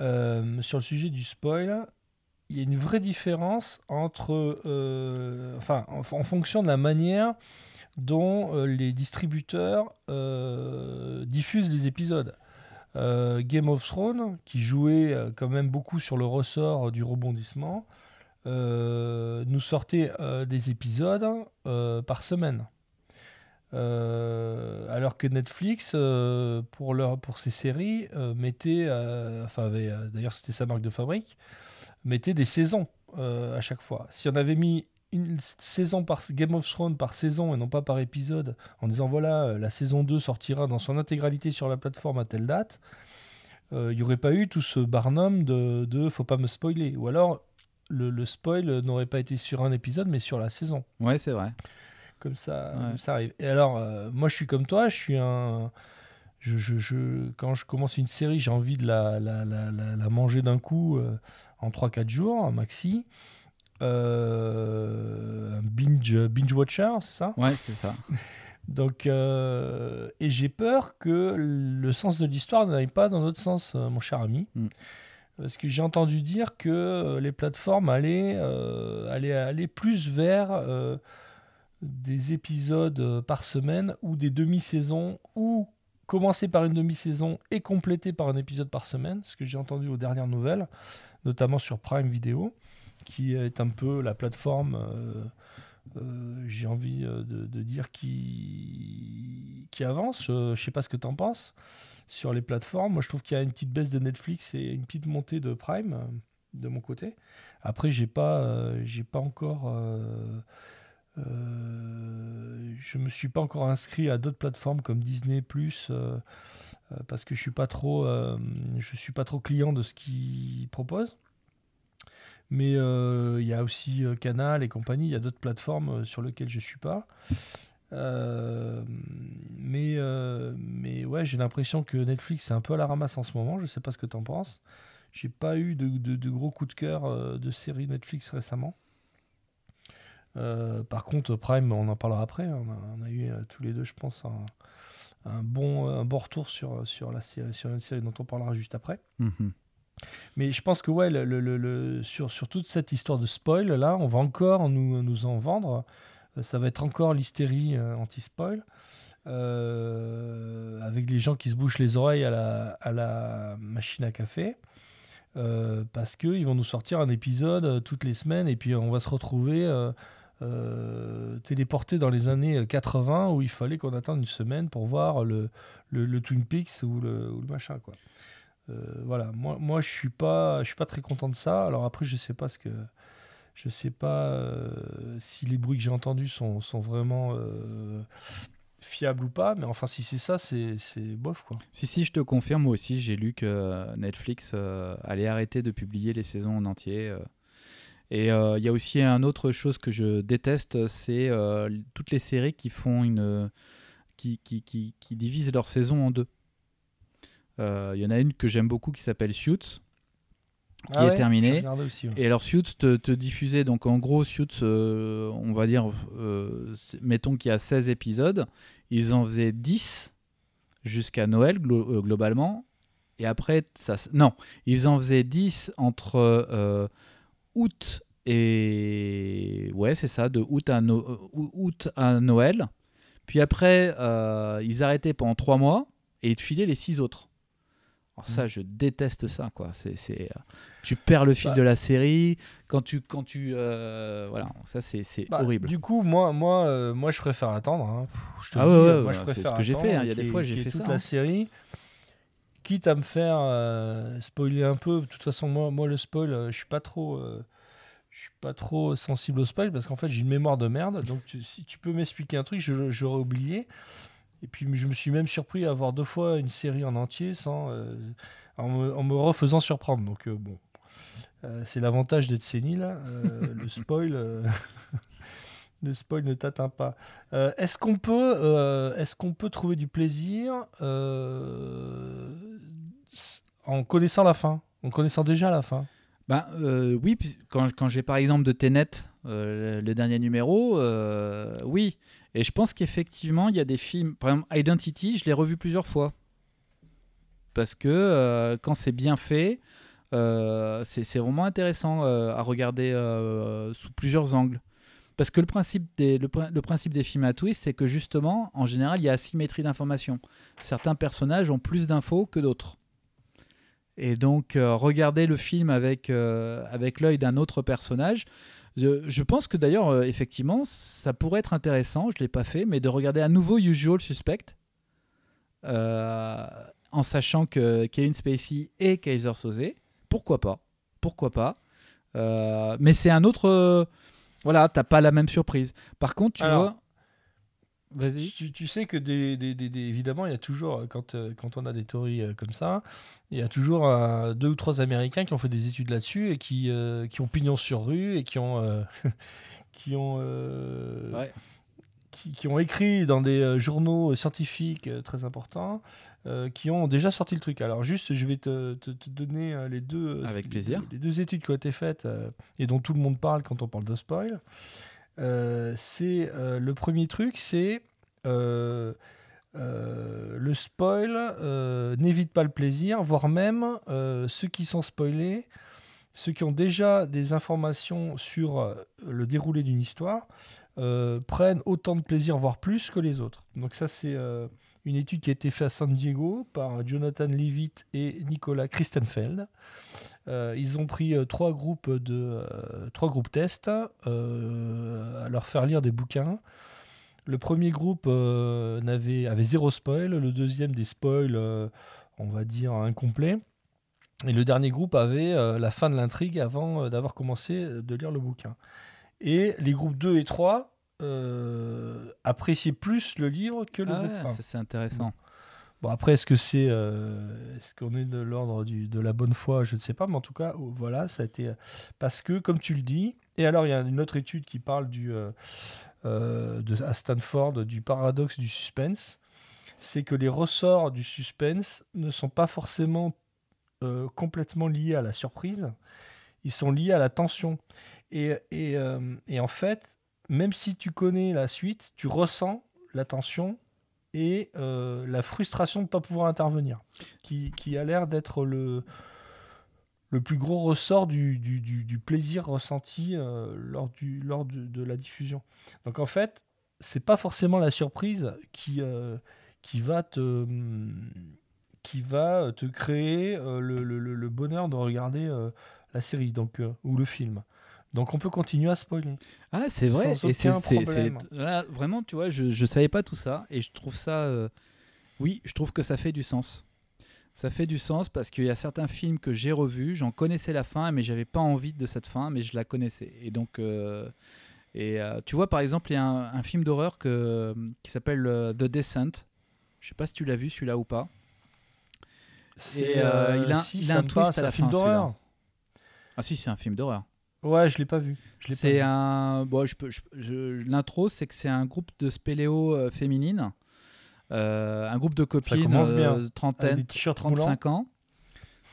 Euh, sur le sujet du spoil, il y a une vraie différence entre, euh, enfin, en, fonction de la manière dont euh, les distributeurs diffusent les épisodes. Game of Thrones, qui jouait quand même beaucoup sur le ressort du rebondissement, nous sortait des épisodes par semaine. Euh, alors que Netflix, euh, pour, leur, pour ses séries, euh, mettait, enfin, d'ailleurs c'était sa marque de fabrique, mettait des saisons à chaque fois. Si on avait mis une saison par Game of Thrones par saison et non pas par épisode, en disant voilà, la saison 2 sortira dans son intégralité sur la plateforme à telle date, il n'y aurait pas eu tout ce barnum de, de faut pas me spoiler. Ou alors le, le spoil n'aurait pas été sur un épisode mais sur la saison. Ouais, c'est vrai. Comme ça, Ouais. comme ça arrive. Et alors, euh, moi, je suis comme toi. Je suis un. Je, je- je- quand je commence une série, j'ai envie de la, la, la, la- manger d'un coup euh, en 3-4 jours, un maxi. Euh, un binge, binge watcher, c'est ça? Ouais, c'est ça. Donc, et j'ai peur que le sens de l'histoire n'aille pas dans l'autre sens, mon cher ami. Mm. Parce que j'ai entendu dire que les plateformes allaient, allaient aller plus vers des épisodes euh, par semaine ou des demi-saisons ou commencer par une demi-saison et compléter par un épisode par semaine, ce que j'ai entendu aux dernières nouvelles, notamment sur Prime Video, qui est un peu la plateforme, euh, euh, j'ai envie de, dire, qui, qui avance. Je sais pas ce que tu en penses sur les plateformes. Moi, je trouve qu'il y a une petite baisse de Netflix et une petite montée de Prime de mon côté. Après, j'ai pas, j'ai pas encore. Euh, je me suis pas encore inscrit à d'autres plateformes comme Disney Plus euh, euh, parce que je suis suis pas trop client de ce qu'ils proposent. Mais il y a aussi Canal et compagnie. Il y a d'autres plateformes sur lesquelles je suis pas. Mais, mais ouais, j'ai l'impression que Netflix est un peu à la ramasse en ce moment. Je sais pas ce que tu en penses. J'ai pas eu de, de- gros coups de cœur de séries Netflix récemment. Euh, par contre, Prime, on en parlera après. On a, on a eu euh, tous les deux, je pense, un, un bon, un bon retour sur, sur, la série, sur une série dont on parlera juste après. Mhm. Mais je pense que ouais, le, le- le- le- sur, sur toute cette histoire de spoil, là, on va encore nous, nous en vendre. Euh, Ça va être encore l'hystérie euh, anti-spoil. euh, avec les gens qui se bouchent les oreilles à la, à la machine à café. Euh, parce qu'ils vont nous sortir un épisode euh, toutes les semaines et puis on va se retrouver euh, euh, téléporté dans les années 80 où il fallait qu'on attende une semaine pour voir le, le, Twin Peaks ou le, machin. Quoi. Euh, voilà, moi, moi je suis suis pas très content de ça. Alors après, je sais pas ce que, je sais pas euh, si les bruits que j'ai entendus sont, sont vraiment euh, fiables ou pas. Mais enfin, si c'est ça, c'est bof quoi. Si, si, je te confirme, moi aussi, j'ai lu que euh, Netflix euh, allait arrêter de publier les saisons en entier. euh. Et euh, il y a aussi une autre chose que je déteste, c'est euh, toutes les séries qui font une. qui, qui, qui, qui divisent leur saison en deux. Euh, Il y en a une que j'aime beaucoup qui s'appelle Suits, qui Ah est ouais, terminée. aussi, ouais. Et alors Suits te, te diffusait, donc en gros Suits, on va dire, mettons qu'il y a 16 épisodes, ils en faisaient 10 jusqu'à Noël glo- globalement, et après, ça, non, ils en faisaient 10 entre août et... Ouais, c'est ça, de août à, No- euh, août à Noël, puis après, euh, ils arrêtaient pendant 3 mois, et ils te filaient les 6 autres. Alors ça, je déteste ça, quoi. C'est, c'est, euh, tu perds le fil Bah. de la série quand tu, quand tu, euh, voilà, ça c'est, c'est Bah, horrible. Du coup, moi, moi, euh, moi, je préfère attendre. hein. Je te Ah ouais, dis, ouais, moi, ouais, je c'est préfère ce que j'ai fait, attendre hein. Il y a des fois, j'ai fait toute ça, la hein. série, quitte à me faire euh, spoiler un peu. De toute façon, moi, moi le spoil, euh, je suis pas trop. euh, je suis pas trop sensible au spoil parce qu'en fait j'ai une mémoire de merde donc tu- si tu peux m'expliquer un truc j'aurais oublié Et puis je me suis même surpris à voir deux fois une série en entier sans, en, me, en me refaisant surprendre. Donc bon, c'est l'avantage d'être sénile. le spoil, le spoil ne t'atteint pas. Euh, est-ce qu'on peut, euh, est-ce qu'on peut trouver du plaisir euh, en connaissant la fin, en connaissant déjà la fin? Ben, oui, quand, j'ai par exemple de Tenet, le, dernier numéro, oui. Et je pense qu'effectivement, il y a des films, par exemple Identity, je l'ai revu plusieurs fois. Parce que quand c'est bien fait, c'est vraiment intéressant à regarder sous plusieurs angles. Parce que le principe des, films à twist, c'est que justement, en général, il y a asymétrie d'informations. Certains personnages ont plus d'infos que d'autres. Et donc, euh, regarder le film avec, euh, l'œil d'un autre personnage, je, pense que d'ailleurs, euh, effectivement, ça pourrait être intéressant, je ne l'ai pas fait, mais de regarder à nouveau Usual Suspect, euh, en sachant que Kevin Spacey et Kaiser Soze, pourquoi pas Pourquoi pas Mais c'est un autre... voilà, t'as pas la même surprise. Par contre, tu Alors, vois... Vas-y. Tu, tu sais que des, des- évidemment, il y a toujours, quand, euh, quand on a des théories euh, comme ça, il y a toujours euh, deux ou trois Américains qui ont fait des études là-dessus et qui, euh, qui ont pignon sur rue et qui ont, euh, qui ont, Ouais. qui, qui ont écrit dans des journaux scientifiques très importants, euh, qui ont déjà sorti le truc. Alors juste, je vais te, te- te donner euh, les deux, Avec les- plaisir. les deux études qui ont été faites euh, et dont tout le monde parle quand on parle de spoil. Euh, c'est euh, le premier truc, c'est euh, euh, le spoil euh, n'évite pas le plaisir, voire même euh, ceux qui sont spoilés, ceux qui ont déjà des informations sur euh, le déroulé d'une histoire, euh, prennent autant de plaisir, voire plus que les autres. Donc ça, c'est euh, une étude qui a été faite à San Diego par Jonathan Leavitt et Nicolas Christenfeld. Euh, ils ont pris euh, trois groupes de euh, trois groupes tests à leur faire lire des bouquins. Le premier groupe n'avait avait zéro spoil, le deuxième des spoils, on va dire incomplets, et le dernier groupe avait la fin de l'intrigue avant d'avoir commencé de lire le bouquin. Et les groupes 2 et 3 euh, appréciaient plus le livre que le Ah groupe ouais, 1. ça, c'est intéressant. Bon, après, est-ce que c'est. euh, est-ce qu'on est de l'ordre du- de la bonne foi? Je ne sais pas, mais en tout cas, oh, voilà, ça a été. Parce que, comme tu le dis, et alors, il y a une autre étude qui parle du, euh, euh, de, à Stanford du paradoxe du suspense. C'est que les ressorts du suspense ne sont pas forcément euh, complètement liés à la surprise, ils sont liés à la tension. Et, et, euh, et en fait, même si tu connais la suite, tu ressens la tension et euh, la frustration de ne pas pouvoir intervenir, qui, a l'air d'être le, plus gros ressort du, plaisir ressenti euh, lors, de, la diffusion. Donc en fait, c'est pas forcément la surprise qui, euh, va, te, créer le, le- bonheur de regarder la série donc, ou le film. Donc on peut continuer à spoiler. Ah, c'est vrai. Sans et c'est, là, vraiment, tu vois, je ne savais pas tout ça. Et je trouve ça. euh, oui, je trouve que ça fait du sens. Ça fait du sens parce qu'il y a certains films que j'ai revus, j'en connaissais la fin, mais j'avais pas envie de cette fin, mais je la connaissais. Et donc. euh, et euh, tu vois, par exemple, il y a un, un film d'horreur que, qui s'appelle The Descent. Je sais pas si tu l'as vu celui-là ou pas. C'est il a- si, il a ça un twist à c'est la un film fin, celui-là. d'horreur. Ah si, c'est un film d'horreur. Ouais, je l'ai pas vu. Je l'ai pas C'est vu. un. Bon, je peux. je- je- L'intro, c'est que c'est un groupe de spéléo euh, féminines, euh, un groupe de copines, euh, trentaine, des t-shirts moulants. 35 ans,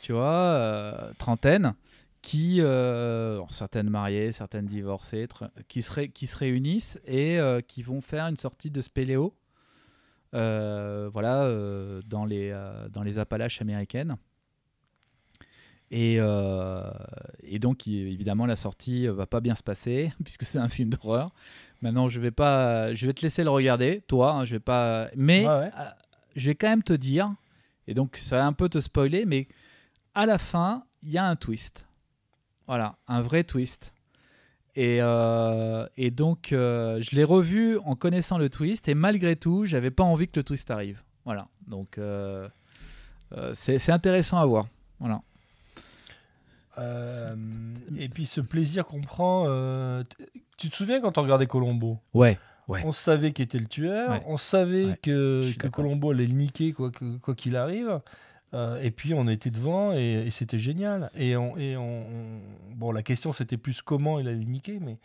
tu vois, euh, trentaine, qui, euh, certaines mariées, certaines divorcées, qui se, qui se réunissent et qui vont faire une sortie de spéléo, voilà, dans les dans les Appalaches américaines. Et, euh, et donc, évidemment, la sortie euh, va pas bien se passer puisque c'est un film d'horreur. Maintenant, je vais pas, je vais te laisser le regarder, toi. hein, je vais pas, mais Ouais, ouais. euh, je vais quand même te dire. Et donc, ça va un peu te spoiler, mais à la fin, il y a un twist. Voilà, un vrai twist. Et, euh, et donc, je l'ai revu en connaissant le twist, et malgré tout, j'avais pas envie que le twist arrive. Voilà, donc c'est intéressant à voir. Voilà. Euh, et puis ce plaisir qu'on prend. euh, tu te souviens quand on regardait Colombo? Ouais. Ouais. On savait qui était le tueur. Ouais. On savait Ouais, que. Colombo allait le niquer quoi qu'il arrive. Euh, et puis on était devant et, et c'était génial. Et, on, et on, on- bon, la question c'était plus comment il allait le niquer, mais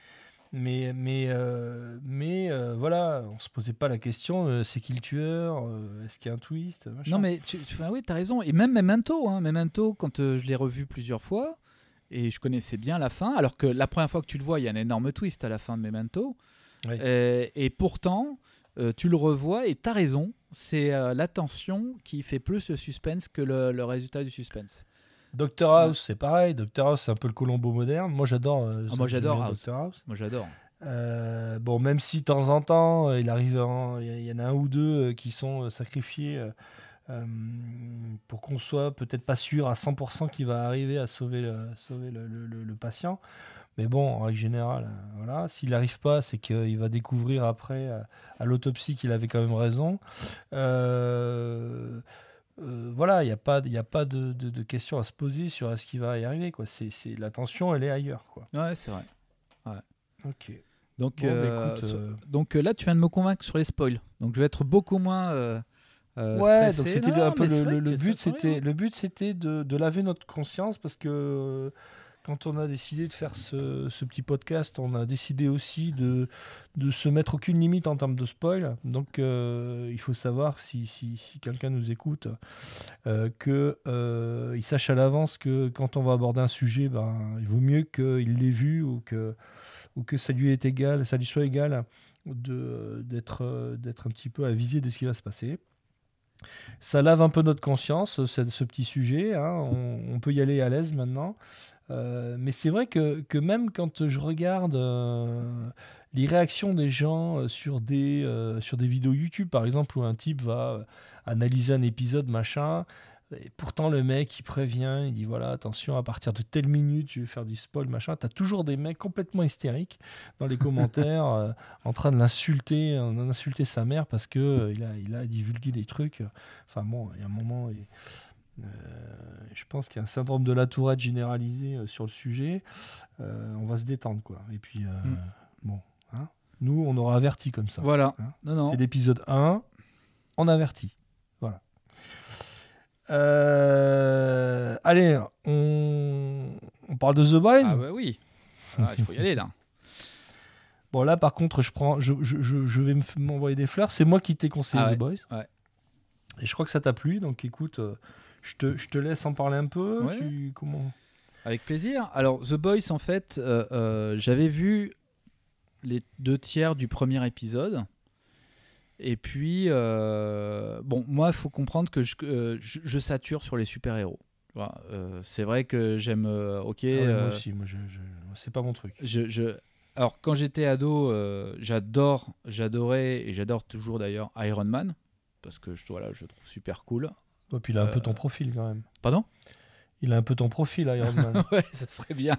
mais mais euh, mais euh, voilà, on se posait pas la question euh, c'est qui le tueur, est-ce qu'il y a un twist, machin. Non, mais tu, tu- ah oui, t'as raison. Et même Memento, hein, Memento, quand je l'ai revu plusieurs fois, et je connaissais bien la fin, alors que la première fois que tu le vois, il y a un énorme twist à la fin de Memento. Oui. Et pourtant, tu le revois et t'as raison. C'est la tension qui fait plus le suspense que le, le résultat du suspense. Doctor House c'est pareil. Doctor House c'est un peu le Colombo moderne. Moi j'adore. euh, Ah, moi, j'adore House. Dr House. Moi, j'adore. Euh, bon, même si de temps en temps, euh, il arrive, en- il y, en a un ou deux qui sont sacrifiés euh, pour qu'on soit peut-être pas sûr à 100% qu'il va arriver à sauver le, sauver le, le- le- le patient. Mais bon, en règle générale, voilà. S'il n'arrive pas, c'est qu'il va découvrir après, à l'autopsie, qu'il avait quand même raison. Euh, euh, voilà, il n'y a pas, il y a pas de, de, de questions à se poser sur est-ce qu'il va y arriver. Quoi. C'est, c'est, la tension, elle est ailleurs. Quoi. Ouais, c'est vrai. Ok. Donc, Bon, bah, euh, écoute, euh, donc là, tu viens de me convaincre sur les spoils. Donc je vais être beaucoup moins. Ouais, stressé. donc c'était Non, un peu le, le- but, c'était le but, c'était de, de laver notre conscience parce que quand on a décidé de faire ce, petit podcast, on a décidé aussi de se mettre aucune limite en termes de spoil. Donc euh, il faut savoir si, quelqu'un nous écoute euh, que euh, sache à l'avance que quand on va aborder un sujet, ben il vaut mieux qu'il l'ait vu ou que ça lui soit égal d'être un petit peu avisé de ce qui va se passer. Ça lave un peu notre conscience, ce, petit sujet. hein. On peut y aller à l'aise maintenant. Euh, mais c'est vrai que, que même quand je regarde euh, les réactions des gens euh, sur des, euh, sur des vidéos YouTube, par exemple, où un type va analyser un épisode, machin, et pourtant le mec il prévient, il dit voilà, attention, à partir de telle minute, je vais faire du spoil, machin. T'as toujours des mecs complètement hystériques dans les commentaires, en train de l'insulter, d'insulter sa mère parce que il, a, il a divulgué des trucs. Enfin bon, il y a un moment, il- euh, je pense qu'il y a un syndrome de la tourette généralisé euh, sur le sujet. Euh, on va se détendre, quoi. Et puis, Mm. bon, hein. nous, on aura averti comme ça. Voilà. Hein Non, non. C'est l'épisode 1, on avertit. Voilà. Allez, on... on parle de The Boys. Ah bah oui. Ah, il faut y aller là. Bon, là, par contre, je, prends, je, je, je, vais m'envoyer des fleurs. C'est moi qui t'ai conseillé Ah ouais, The Boys. ouais. Et je crois que ça t'a plu. Donc, écoute, je, te, je te laisse en parler un peu. Ouais. Tu- comment... Avec plaisir. Alors, The Boys, en fait, euh, euh, j'avais vu les deux tiers du premier épisode. Et puis, euh, bon, moi, il faut comprendre que je, je, je sature sur les super-héros. Voilà, c'est vrai que j'aime. ok. Ah ouais, Moi aussi, moi, c'est pas mon truc. je, alors, quand j'étais ado, euh, j'adore, j'adorais et j'adore toujours d'ailleurs Iron Man parce que je, voilà, je le trouve super cool. Et puis, il a un peu Euh, ton profil quand même. Pardon? Il a un peu ton profil, Iron Man. Ouais, ça serait bien.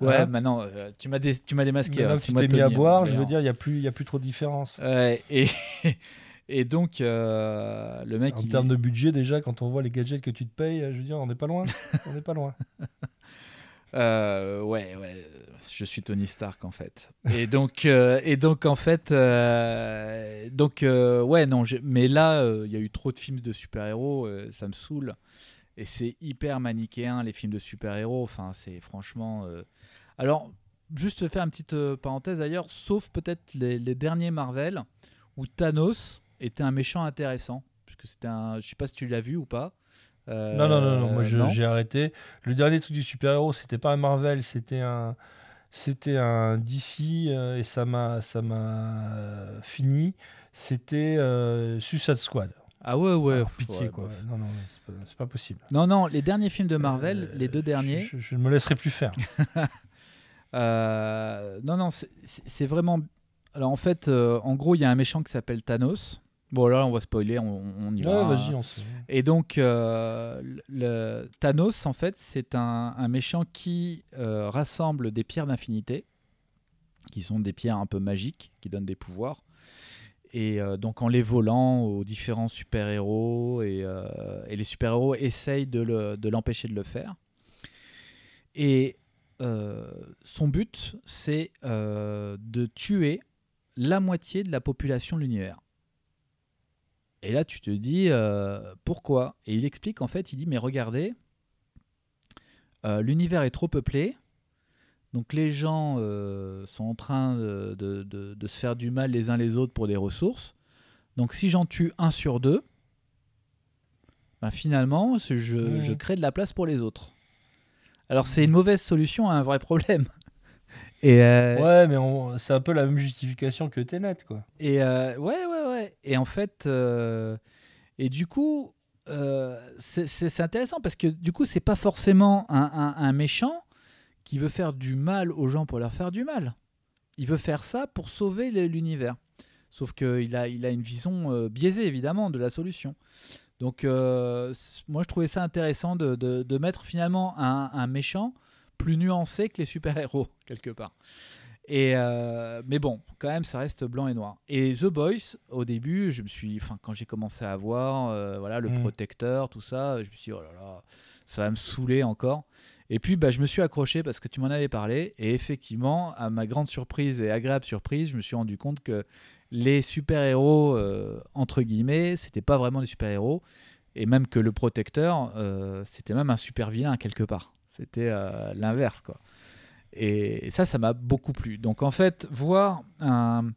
Ouais, Hein maintenant, euh, tu m'as dé- tu m'as démasqué. Maintenant hein, tu t'es mis à hein, boire, je veux dire, il n'y a, plus- il y a plus trop de différence. Ouais, et, et donc, euh, le mec. En il- termes de budget, déjà, quand on voit les gadgets que tu te payes, je veux dire, on n'est pas loin. on n'est pas loin. Euh, ouais, ouais, je suis Tony Stark en fait. Et donc, euh, et donc en fait, euh, donc euh, ouais, non, mais là, il y a eu trop de films de super-héros, ça me saoule. Et c'est hyper manichéen les films de super-héros. Enfin, c'est franchement. Alors, juste faire une petite parenthèse ailleurs, sauf peut-être les, les derniers Marvel où Thanos était un méchant intéressant, puisque c'était un, je sais pas si tu l'as vu ou pas. Euh, Non, non, non, non, moi non j'ai arrêté. Le dernier truc du super-héros, c'était pas un Marvel, c'était un, c'était un DC euh, et ça m'a, ça m'a euh, fini. C'était euh, Suicide Squad. Ah ouais, ouais. Alors, pitié ouais, quoi. bof. Non, non, c'est pas, possible. Non, non, les derniers films de Marvel, Euh, les deux derniers. Je, je ne me laisserai plus faire. euh, non, non, c'est- vraiment. Alors en fait, euh, en gros, il y a un méchant qui s'appelle Thanos. Bon, là, on va spoiler, on, on y va. Ouais, vas-y, on. Et donc, euh, le, Thanos, en fait, c'est un, un méchant qui euh, rassemble des pierres d'infinité, qui sont des pierres un peu magiques, qui donnent des pouvoirs. Et euh, donc, en les volant aux différents super-héros, et, et les super-héros essayent de le- de l'empêcher de le faire. Et son but, c'est de tuer la moitié de la population de l'univers. Et là, tu te dis euh, pourquoi? Et il explique en fait, il dit mais regardez, euh, l'univers est trop peuplé, donc les gens euh, sont en train de, de- de- de se faire du mal les uns les autres pour des ressources. Donc si j'en tue un sur deux, ben, finalement, je, je crée de la place pour les autres. Alors c'est une mauvaise solution à un vrai problème. Et, euh, Ouais, mais on- c'est un peu la même justification que Tenet, quoi. et euh, ouais, ouais, ouais. Et en fait, euh, et du coup, c'est- intéressant parce que du coup, c'est pas forcément un, un- un méchant qui veut faire du mal aux gens pour leur faire du mal. Il veut faire ça pour sauver l'univers. Sauf qu'il a, il a une vision biaisée, évidemment, de la solution. Donc, moi, je trouvais ça intéressant de, de- de mettre finalement un, un méchant plus nuancé que les super-héros, quelque part. Et euh, mais bon, quand même, ça reste blanc et noir. Et The Boys, au début, je me suis, enfin, quand j'ai commencé à voir, euh, voilà, le Mm. protecteur, tout ça, je me suis dit, oh là là, ça va me saouler encore. Et puis, bah, je me suis accroché parce que tu m'en avais parlé. Et effectivement, à ma grande surprise et agréable surprise, je me suis rendu compte que les super-héros, euh, entre guillemets, c'était pas vraiment des super-héros. Et même que le protecteur, c'était même un super vilain quelque part. C'était euh, l'inverse, quoi. Et ça, ça m'a beaucoup plu. Donc en fait, voir un-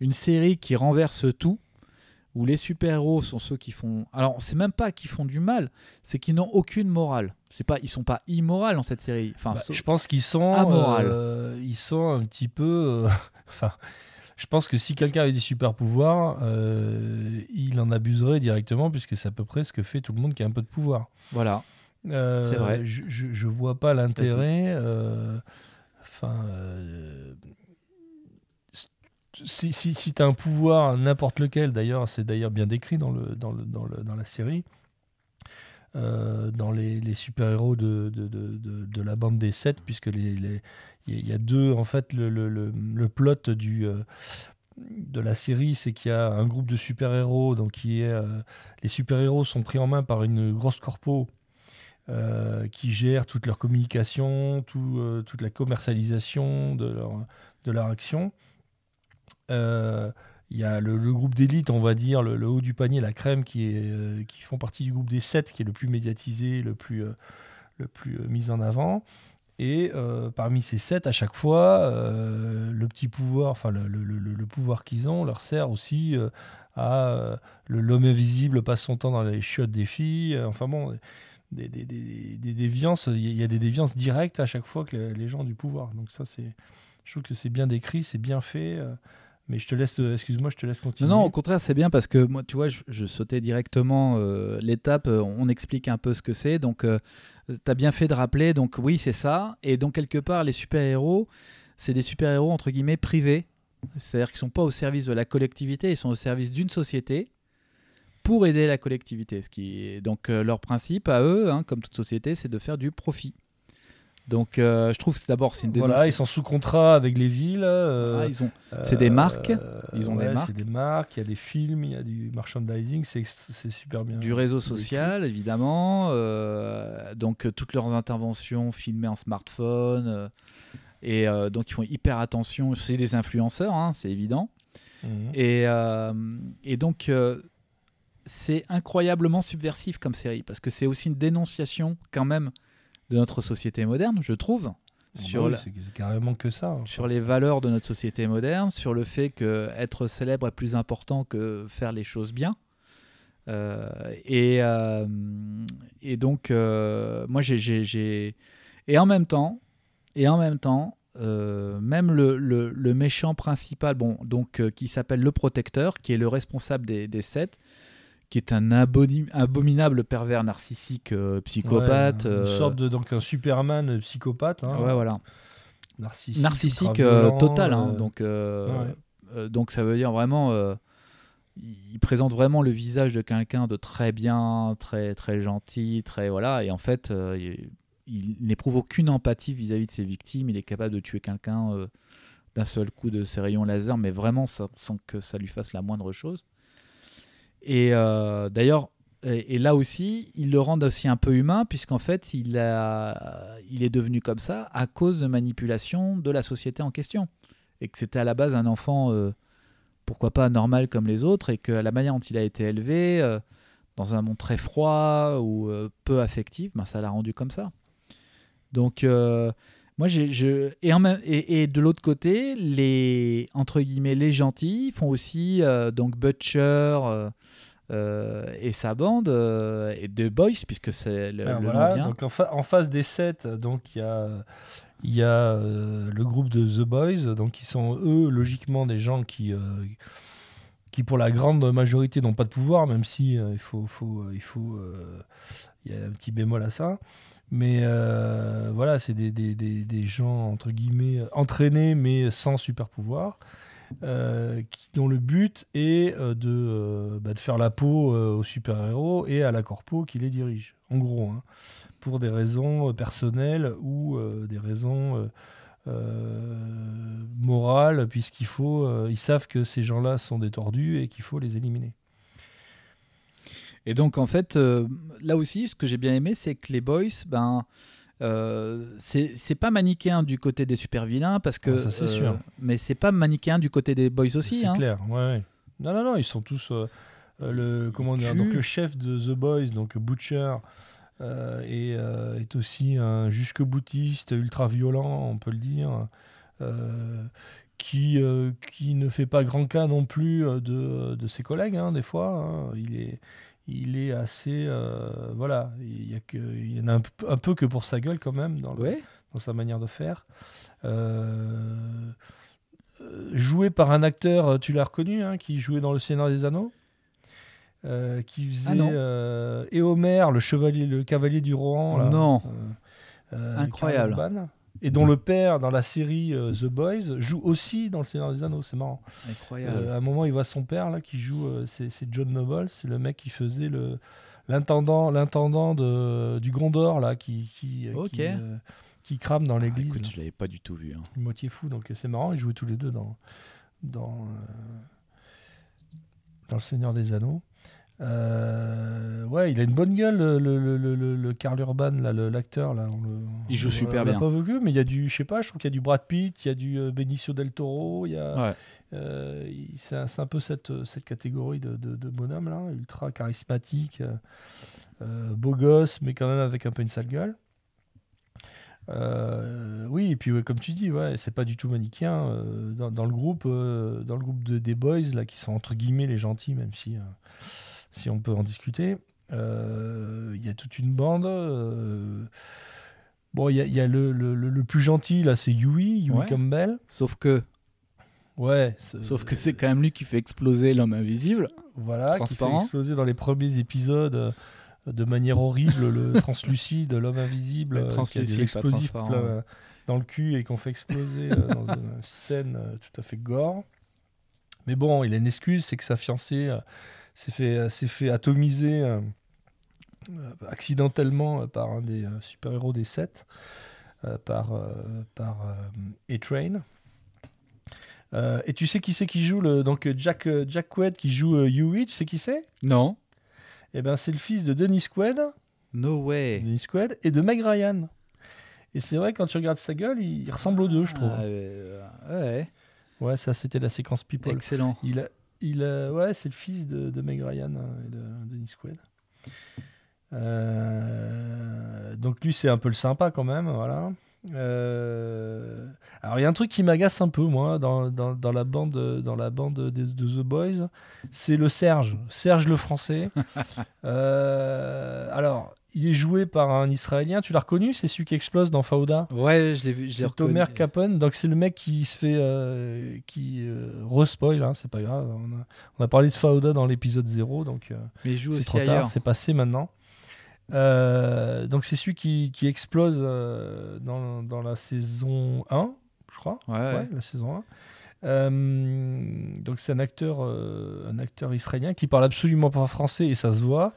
une série qui renverse tout, où les super-héros sont ceux qui font... Alors, c'est même pas qu'ils font du mal, c'est qu'ils n'ont aucune morale. C'est pas, ils sont pas immoraux dans cette série. Enfin, Bah, je pense qu'ils sont, euh, ils sont un petit peu. euh, Enfin, je pense que si quelqu'un avait des super pouvoirs, euh, il en abuserait directement puisque c'est à peu près ce que fait tout le monde qui a un peu de pouvoir. Voilà. Euh, C'est vrai. Je, je, je vois pas l'intérêt. euh, Enfin. euh, si si, si tu as un pouvoir, n'importe lequel, d'ailleurs, c'est d'ailleurs bien décrit dans, le, dans, le, dans, le- dans la série, euh, dans les, les super-héros de, de, de, de- de la bande des sept, puisque les, les- il y a- il deux, en fait, le, le, le, le plot du, euh, de la série, c'est qu'il y a un groupe de super-héros, donc qui est, euh, les super-héros sont pris en main par une grosse corpo euh, qui gère toute leur communication, euh, toute la commercialisation de leur, action. Euh, Il y a le, groupe d'élite, on va dire, le, haut du panier, la crème, qui, font partie du groupe des sept, qui est le plus médiatisé, le plus, mis en avant. Et parmi ces sept, à chaque fois, le petit pouvoir, enfin le, le- pouvoir qu'ils ont, leur sert aussi à l'homme invisible passe son temps dans les chiottes des filles. enfin bon, des, des, des- des déviances, il y a- des déviances directes à chaque fois que les, gens ont du pouvoir. Donc ça, c'est, je trouve que c'est bien décrit, c'est bien fait. euh, mais je te laisse, euh, excuse-moi, je te laisse continuer. non, au contraire, c'est bien parce que moi, tu vois, je, sautais directement euh, l'étape, on explique un peu ce que c'est. Donc, tu as bien fait de rappeler. Donc, oui, c'est ça. Et donc, quelque part, les super-héros, c'est des super-héros, entre guillemets, privés. C'est-à-dire qu'ils sont pas au service de la collectivité, ils sont au service d'une société pour aider la collectivité. Ce qui est... Donc, euh, leur principe à eux, hein, comme toute société, c'est de faire du profit. Donc, euh, je trouve que c'est d'abord, c'est une Voilà, ils sont sous contrat avec les villes. euh, Ah, ils ont... c'est des marques, ils ont des marques. C'est des marques, il y a des films, il y a du merchandising, c'est c'est super bien. du réseau social, évidemment. donc, toutes leurs interventions filmées en smartphone. et donc, ils font hyper attention. C'est des influenceurs, hein, c'est évident. Mhm. Et, et donc, c'est incroyablement subversif comme série. Parce que c'est aussi une dénonciation, quand même, de notre société moderne, je trouve. Bon, Sur, bah oui, la- c'est c'est carrément que ça. hein. sur les valeurs de notre société moderne, sur le fait que être célèbre est plus important que faire les choses bien. Euh, et, euh, et donc, euh, moi, j'ai, Et en même temps, et en même temps même le, le- le méchant principal, bon, donc, qui s'appelle le protecteur, qui est le responsable des, des sept, qui est un abominable pervers narcissique euh, psychopathe. Ouais, une euh, sorte de donc un Superman euh, psychopathe. hein, ouais, voilà Narcissique, narcissique violent, total. hein. donc, ouais. donc ça veut dire vraiment, il présente vraiment le visage de quelqu'un de très bien, très très gentil, très voilà. Et en fait, euh, il, il n'éprouve aucune empathie vis-à-vis de ses victimes. Il est capable de tuer quelqu'un euh, d'un seul coup de ses rayons laser, mais vraiment sans, sans que ça lui fasse la moindre chose. Et euh, d'ailleurs. Et, là aussi, ils le rendent aussi un peu humain, puisqu'en fait, il, a, il est devenu comme ça à cause de manipulation de la société en question. Et que c'était à la base un enfant euh, pourquoi pas normal comme les autres, et que la manière dont il a été élevé, euh, dans un monde très froid ou peu affectif, ben, ça l'a rendu comme ça. Donc, moi, je... et, en même- et, de l'autre côté, les entre guillemets les gentils font aussi donc Butcher euh, et sa bande euh, et The Boys puisque c'est le, Alors le nom vient. donc en, fa- en face des sept, donc il y a, il y a euh, le groupe de The Boys, donc qui sont eux logiquement des gens qui, qui pour la grande majorité n'ont pas de pouvoir, même si il faut, faut, il faut, il y a un petit bémol à ça. Mais voilà, c'est des, des, des, des gens entre guillemets entraînés mais sans super pouvoir. Euh, qui, dont le but est euh, de, euh, bah, de faire la peau aux super-héros et à la corpo qui les dirige, en gros, hein, pour des raisons personnelles ou des raisons morales, puisqu'il faut, savent que ces gens-là sont des tordus et qu'il faut les éliminer. Et donc, en fait, là aussi, ce que j'ai bien aimé, c'est que les boys, ben, euh, c'est pas manichéen du côté des super vilains, parce que. Ah, ça, sûr. Mais c'est pas manichéen du côté des boys aussi. C'est hein. clair, ouais, ouais. Non, non, non, ils sont tous. euh, euh, le, comment dire, donc le chef de The Boys, donc Butcher, euh, est, euh, est aussi un jusque-boutiste ultra violent, on peut le dire, euh, qui, euh, qui ne fait pas grand cas non plus euh, de, de ses collègues, hein, des fois. hein. Il est. Il est assez. euh, voilà, il y, a que, il y en a un, peu- un peu que pour sa gueule quand même dans, le- Ouais. dans sa manière de faire. Euh, euh, joué par un acteur, tu l'as reconnu, hein, qui jouait dans Le Seigneur des Anneaux, euh, qui faisait Ah Éomer, le chevalier, le cavalier du Rohan. là, Non. Incroyable. Et dont le père dans la série euh, The Boys joue aussi dans Le Seigneur des Anneaux. C'est marrant. Incroyable. Euh, à un moment, il voit son père là qui joue. euh, c'est John Noble, c'est le mec qui faisait le l'intendant, l'intendant de du Gondor là, qui qui, qui, qui crame dans Ah, l'église. écoute, je l'avais pas du tout vu. hein. moitié fou, donc c'est marrant. Ils jouaient tous les deux dans dans dans le Seigneur des Anneaux. Euh, ouais, il a une bonne gueule, le, le, le, le- Karl Urban, l'acteur. Là, on Il joue on- super on bien. pas vu, mais il y a du, je sais pas, je trouve qu'il y a du Brad Pitt, il y a du euh, Benicio del Toro, il y a, Ouais. euh, c'est un, c'est un peu cette, cette catégorie de, de, de bonhomme là, ultra charismatique, euh, euh, beau gosse, mais quand même avec un peu une sale gueule. Euh, oui, et puis ouais, comme tu dis, ouais, c'est pas du tout manichéen. euh, dans, dans le groupe, euh, dans le groupe de, des boys là, qui sont entre guillemets les gentils, même si, euh, si on peut en discuter, euh, il y a toute une bande. euh, bon, il y a, il y a le, le, le- le plus gentil là, c'est Yui, Yui Ouais. Campbell. Sauf que, Ouais. c'est- sauf que c'est quand même lui qui fait exploser l'homme invisible. Voilà, qui fait exploser dans les premiers épisodes euh, de manière horrible le translucide, l'homme invisible, Le euh, qui a translucide, des explosifs plein, euh, dans le cul et qu'on fait exploser euh, dans une scène euh, tout à fait gore. Mais bon, il a une excuse, c'est que sa fiancée euh, s'est fait, euh, fait atomiser euh, euh, accidentellement par un des super-héros des sept, euh, par, par A-Train. Et tu sais qui c'est qui joue le donc Jack Jack Quaid qui joue Huey, tu sais qui c'est? Non. Eh ben c'est le fils de Dennis Quaid, No way. Dennis Quaid et de Meg Ryan. Et c'est vrai quand tu regardes sa gueule, il, ressemble aux deux, je trouve. Ah, ouais. Ouais, ça c'était la séquence People. Excellent. Il a, il ouais, c'est le fils de, de Meg Ryan euh, et de Dennis Quaid. Euh, donc lui c'est un peu le sympa quand même, voilà. Euh, alors il y a un truc qui m'agace un peu moi dans, dans, dans la bande dans la bande de, de The Boys, c'est le Serge, Serge le français. Euh, alors il est joué par un Israélien, tu l'as reconnu, c'est celui qui explose dans Fauda. Ouais, je l'ai vu. C'est Tomer. Capone, donc c'est le mec qui se fait. euh, qui euh, respoil, hein, c'est pas grave. On a, on a parlé de Fauda dans l'épisode 0, donc euh, Mais il joue c'est aussi trop ailleurs. tard, c'est passé maintenant. Euh, donc c'est celui qui, qui explose euh, dans, dans la saison 1, je crois. Ouais, ouais. Ouais, la saison 1. Euh, donc c'est un acteur, euh, un acteur israélien qui parle absolument pas français et ça se voit,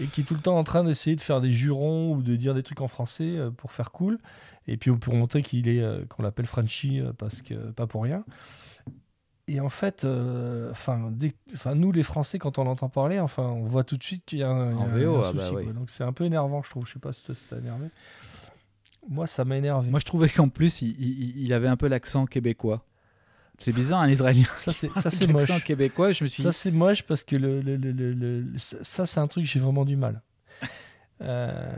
et qui est tout le temps en train d'essayer de faire des jurons ou de dire des trucs en français euh, pour faire cool, et puis pour montrer qu'il est, euh, qu'on l'appelle Frenchy euh, parce que pas pour rien. Et en fait, enfin, nous les Français quand on l'entend parler, enfin, on voit tout de suite qu'il y a un, En y a VO, un ah bah souci, oui. Donc c'est un peu énervant, je trouve. Je sais pas si toi ça t'a énervé. Moi, ça m'a énervé. Moi, je trouvais qu'en plus, il, il- il avait un peu l'accent québécois. C'est bizarre, un Israélien. Ça, c'est ça, c'est Avec moche. québécois, je me suis Ça, c'est moche parce que le, le- le- le- ça, c'est un truc que j'ai vraiment du mal. Euh,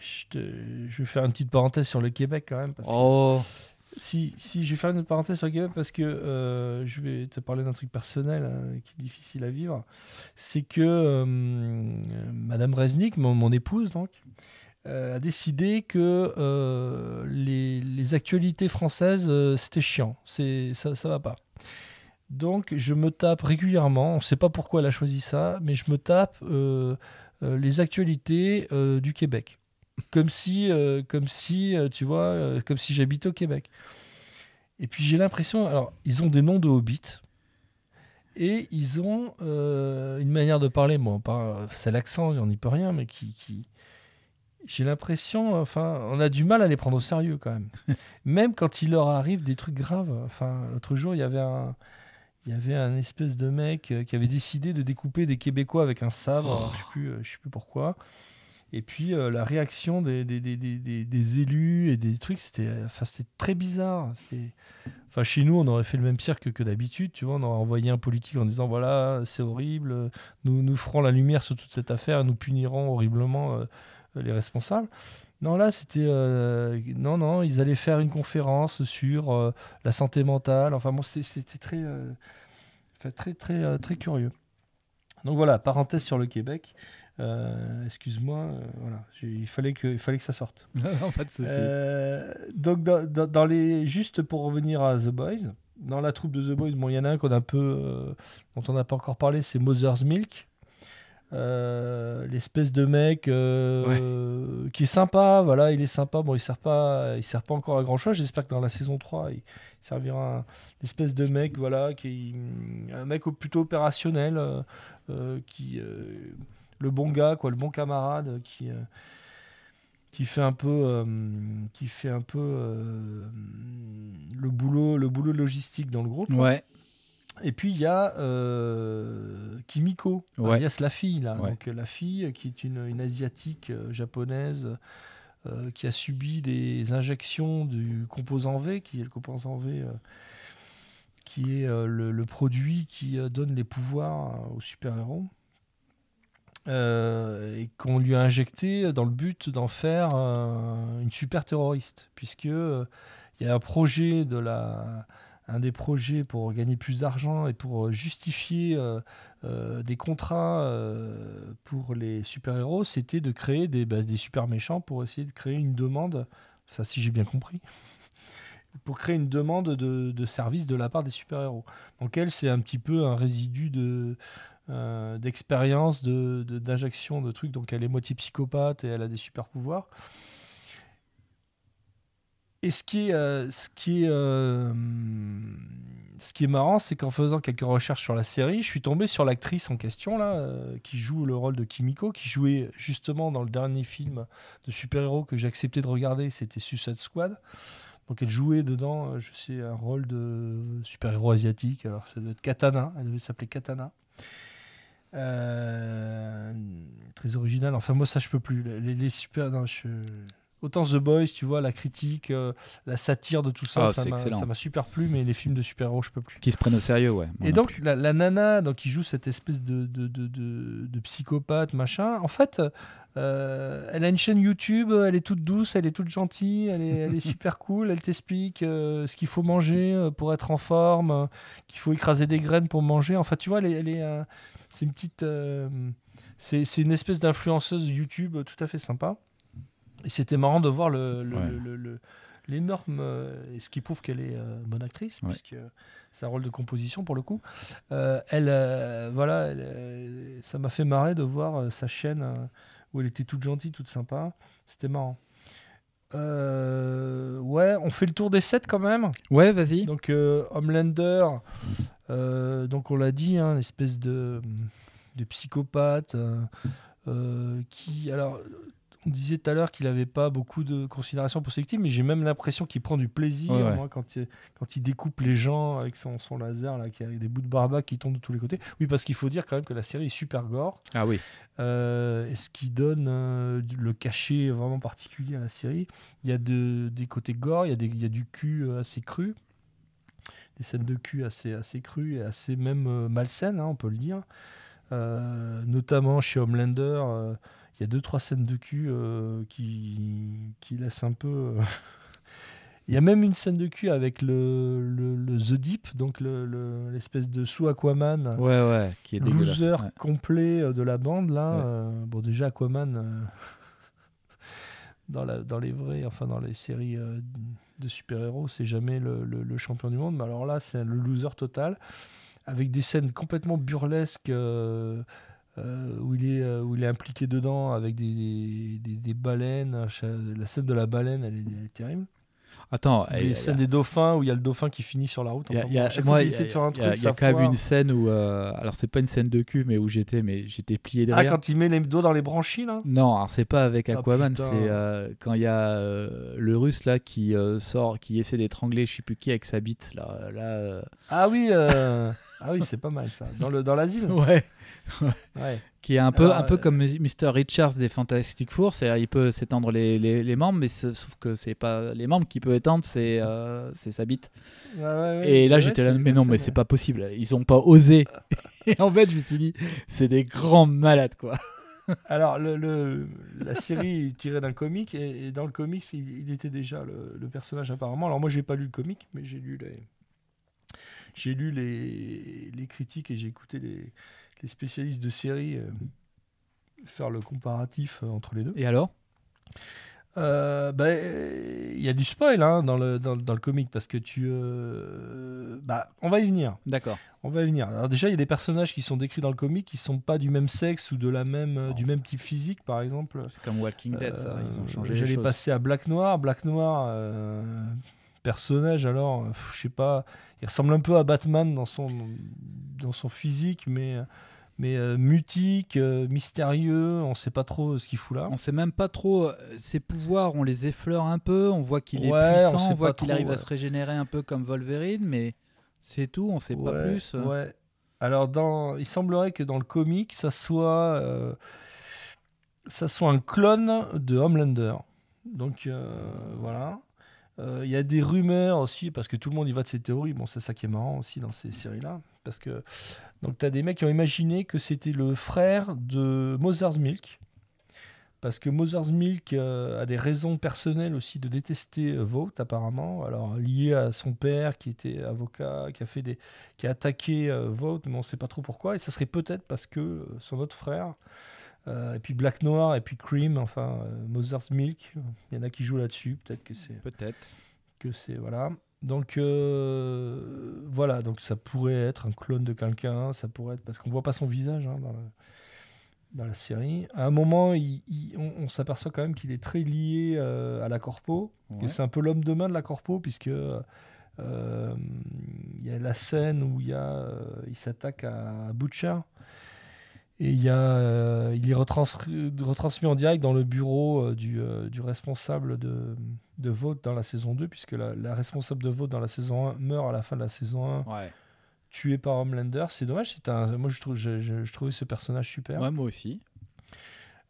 je, te- je vais faire une petite parenthèse sur le Québec quand même. Parce que- Oh, si, si, je vais faire une parenthèse sur le Québec parce que euh, je vais te parler d'un truc personnel euh, qui est difficile à vivre. C'est que euh, Madame Resnick, mon, mon épouse, donc, a décidé que euh, les, actualités françaises, euh, c'était chiant. Ça, ça va pas. Donc, je me tape régulièrement, on ne sait pas pourquoi elle a choisi ça, mais je me tape euh, euh, les actualités euh, du Québec. Comme si, euh, comme si euh, tu vois, euh, comme si j'habitais au Québec. Et puis j'ai l'impression, alors, ils ont des noms de hobbits. Et ils ont euh, une manière de parler, bon, c'est l'accent, on n'y peut rien, mais qui- j'ai l'impression, enfin, on a du mal à les prendre au sérieux quand même. même quand il leur arrive des trucs graves. Enfin, l'autre jour, il y avait un, il y avait un espèce de mec euh, qui avait décidé de découper des Québécois avec un sabre. alors, je sais plus, euh, je sais plus pourquoi. Et puis euh, la réaction des, des, élus et des trucs, c'était, enfin, c'était très bizarre. Enfin, chez nous, on aurait fait le même cirque que d'habitude. Tu vois, on aurait envoyé un politique en disant voilà, c'est horrible, nous nous ferons la lumière sur toute cette affaire, nous punirons horriblement euh, les responsables. Non, là, c'était. euh, non, non, ils allaient faire une conférence sur euh, la santé mentale. Enfin, bon, c'était très, euh, très, très, euh, très curieux. Donc voilà, parenthèse sur le Québec. Euh, Excuse-moi, euh, voilà, il fallait que, il fallait que ça sorte. non, pas de souci. Euh, donc dans, dans- dans les, juste pour revenir à The Boys, dans la troupe de The Boys, bon, il y en a un qu'on a un peu, euh, dont on n'a pas encore parlé, c'est Mother's Milk. Euh, l'espèce de mec euh, qui est sympa, voilà, il est sympa. Bon, il sert pas, il sert pas encore à grand chose. J'espère que dans la saison 3, il servira un espèce de mec, voilà, qui un mec plutôt opérationnel, euh, qui le bon gars, quoi, le bon camarade, qui qui fait un peu, qui fait un peu le boulot, le boulot logistique dans le groupe. quoi. Et puis il y a euh, Kimiko, Ouais. alias la fille là. Ouais. Donc la fille euh, qui est une, une asiatique euh, japonaise euh, qui a subi des injections du composant V, qui est le composant V, qui est le, le produit qui donne les pouvoirs aux super-héros. Et qu'on lui a injecté dans le but d'en faire une super terroriste, puisque il y a un projet de la, un des projets pour gagner plus d'argent et pour euh, justifier euh, euh, des contrats pour les super-héros, c'était de créer des, bah, des super méchants pour essayer de créer une demande, enfin si j'ai bien compris, pour créer une demande de, service de la part des super-héros. Donc elle, c'est un petit peu un résidu de d'expérience, de, de- d'injection, de trucs. Donc elle est moitié psychopathe et elle a des super pouvoirs. Et ce qui est, euh, ce qui est, euh, ce qui est marrant, c'est qu'en faisant quelques recherches sur la série, je suis tombé sur l'actrice en question là, euh, qui joue le rôle de Kimiko, qui jouait justement dans le dernier film de super-héros que j'ai accepté de regarder, c'était Suicide Squad. Donc elle jouait dedans, je sais, un rôle de super-héros asiatique. Alors ça doit être Katana, elle devait s'appeler Katana. Très original. Enfin, moi, ça, je peux plus. Les, les super. non, je- Autant The Boys, tu vois, la critique, euh, la satire de tout ça, Ah, ça m'a super plu, mais les films de super-héros, je peux plus. qui se prennent au sérieux, ouais. Et donc, la, la nana donc, qui joue cette espèce de, de, de, de- de psychopathe, machin, en fait, euh, elle a une chaîne YouTube, elle est toute douce, elle est toute gentille, elle est, elle est super cool, elle t'explique euh, ce qu'il faut manger pour être en forme, qu'il faut écraser des graines pour manger. Enfin, tu vois, elle est, c'est une petite. c'est une espèce d'influenceuse YouTube tout à fait sympa. Et c'était marrant de voir le, le- Ouais. le- le- le- l'énorme. euh, et ce qui prouve qu'elle est euh, bonne actrice, Ouais. puisque c'est un rôle de composition pour le coup. Euh, elle, euh, voilà, elle, ça m'a fait marrer de voir sa chaîne où elle était toute gentille, toute sympa. C'était marrant. Ouais, on fait le tour des sets quand même. Ouais, vas-y. Donc Homelander, donc on l'a dit, hein, une espèce de, de psychopathe qui, alors, disait tout à l'heure qu'il n'avait pas beaucoup de considération pour ses victimes, mais j'ai même l'impression qu'il prend du plaisir Ouais, ouais. moi, quand, il, quand il découpe les gens avec son, son laser, là, qui a des bouts de barbac qui tombent de tous les côtés. Oui, parce qu'il faut dire quand même que la série est super gore. Ah oui. Euh, ce qui donne euh, le cachet vraiment particulier à la série. Il y a de- des côtés gore, il y, a des- il y a du cul euh, assez cru, des scènes de cul assez, assez crues et assez même euh, malsaines, hein, on peut le dire. Euh, notamment chez Homelander, euh, il y a deux trois scènes de cul euh, qui, qui laissent un peu. euh, Il y a même une scène de cul avec le, le, le The Deep, donc le- le- l'espèce de sous-Aquaman Ouais, ouais, qui est dégueulasse. loser ouais. complet euh, de la bande là. Ouais. euh, bon déjà Aquaman euh, dans, la, dans les vrais, enfin dans les séries euh, de super-héros, c'est jamais le champion du monde. Mais alors là, c'est le loser total, avec des scènes complètement burlesques. Euh, où, il est, euh, où il est impliqué dedans avec des, des, baleines. La scène de la baleine, elle est terrible. Attends, les a- scènes des dauphins où il y a le dauphin qui finit sur la route. il y a- Enfin, il y a- bon, à chaque moi, fois il qu'il y a, essaie de faire un il y a- truc, il y a ça quand même une scène où. euh, alors, c'est pas une scène de cul, mais où j'étais mais j'étais plié Ah, rire. quand il met les doigts dans les branchies, là? Non, alors c'est pas avec Ah, Aquaman, c'est euh, quand il y a euh, le russe là qui euh, sort, qui essaie d'étrangler je sais plus qui avec sa bite. Là, là Ah oui, ah oui c'est pas mal ça. Dans le dans l'asile? Ouais, Ouais. Qui est un peu, un peu euh, comme Mr. Richards des Fantastic Four, c'est il peut s'étendre les, les, les membres, mais sauf que c'est pas les membres qui peut étendre, c'est euh, sa bite. Ouais, ouais, ouais. Et là j'étais là, mais non, mais c'est pas possible, ils ont pas osé. Et en fait, je me suis dit, c'est des grands malades quoi. Alors, le, le- la série est tirée d'un comic, et, et dans le comic, il, il était déjà le, le personnage apparemment. Alors, moi, j'ai pas lu le comic, mais j'ai lu les, j'ai lu les, les critiques et j'ai écouté les, les spécialistes de série euh, faire le comparatif euh, entre les deux. Et alors? Euh, bah, il y a du spoil hein, dans, le, dans, dans le comic parce que tu. bah, on va y venir. D'accord. On va y venir. Alors déjà, il y a des personnages qui sont décrits dans le comic qui sont pas du même sexe ou de la même, du même type physique, par exemple. C'est comme Walking Dead, ça. Ils ont changé J'allais passer à Black Noir. Black Noir, personnage, alors, euh, je sais pas, il ressemble un peu à Batman dans son, dans son physique, mais, mais euh, mutique, euh, mystérieux, on sait pas trop ce qu'il fout là. On sait même pas trop ses pouvoirs, on les effleure un peu, on voit qu'il est Ouais, puissant, on, voit qu'il arrive à se régénérer un peu comme Wolverine, mais c'est tout, on sait pas plus. Ouais. Alors, dans, il semblerait que dans le comic, ça soit, euh, ça soit un clone de Homelander. Donc, voilà. Euh, Il y a des rumeurs aussi, parce que tout le monde y va de ces théories. Bon, c'est ça qui est marrant aussi dans ces séries-là. Parce que, donc, tu as des mecs qui ont imaginé que c'était le frère de Mother's Milk. Parce que Mother's Milk euh, a des raisons personnelles aussi de détester euh, Vought, apparemment. Alors, lié à son père qui était avocat, qui a, fait des, qui a attaqué Vought, mais on ne sait pas trop pourquoi. Et ça serait peut-être parce que son autre frère, euh, et puis Black Noir, et puis Cream, enfin, euh, Mother's Milk, il y en a qui jouent là-dessus. Peut-être que c'est Peut-être. que c'est voilà. Donc euh, voilà, donc ça pourrait être un clone de quelqu'un, ça pourrait être parce qu'on voit pas son visage hein, dans, le- dans la série. À un moment, il- il- on, on s'aperçoit quand même qu'il est très lié euh, à la corpo, que Ouais. c'est un peu l'homme de main de la corpo puisque il y a la scène où il y a, il s'attaque à Butcher. Et il, y a, euh, il est retransmis en direct dans le bureau euh, du, euh, du responsable de, de vote dans la saison 2, puisque la, la responsable de vote dans la saison 1 meurt à la fin de la saison 1, Ouais. tuée par Homelander. C'est dommage, c'est un, moi je, trouve, je, je- je trouvais ce personnage super. ouais, moi aussi.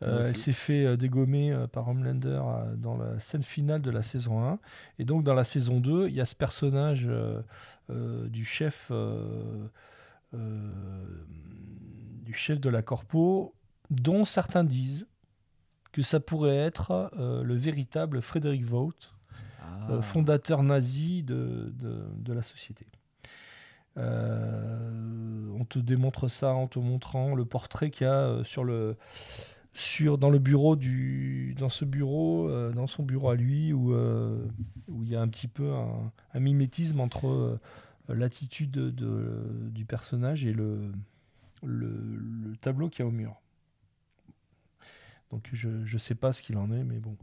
Euh, moi elle s'est fait dégommer par Homelander dans la scène finale de la saison 1. Et donc dans la saison 2, il y a ce personnage euh, euh, du chef du chef de la corpo, dont certains disent que ça pourrait être euh, le véritable Frédéric Vaught, Ah. euh, fondateur nazi de, de, de la société. Euh, on te démontre ça en te montrant le portrait qu'il y a sur le, sur, dans le bureau du, dans ce bureau, dans son bureau à lui, où, où il y a un petit peu un, un mimétisme entre l'attitude de- de- du personnage et le, le, le tableau qu'il y a au mur. Donc je ne sais pas ce qu'il en est, mais bon,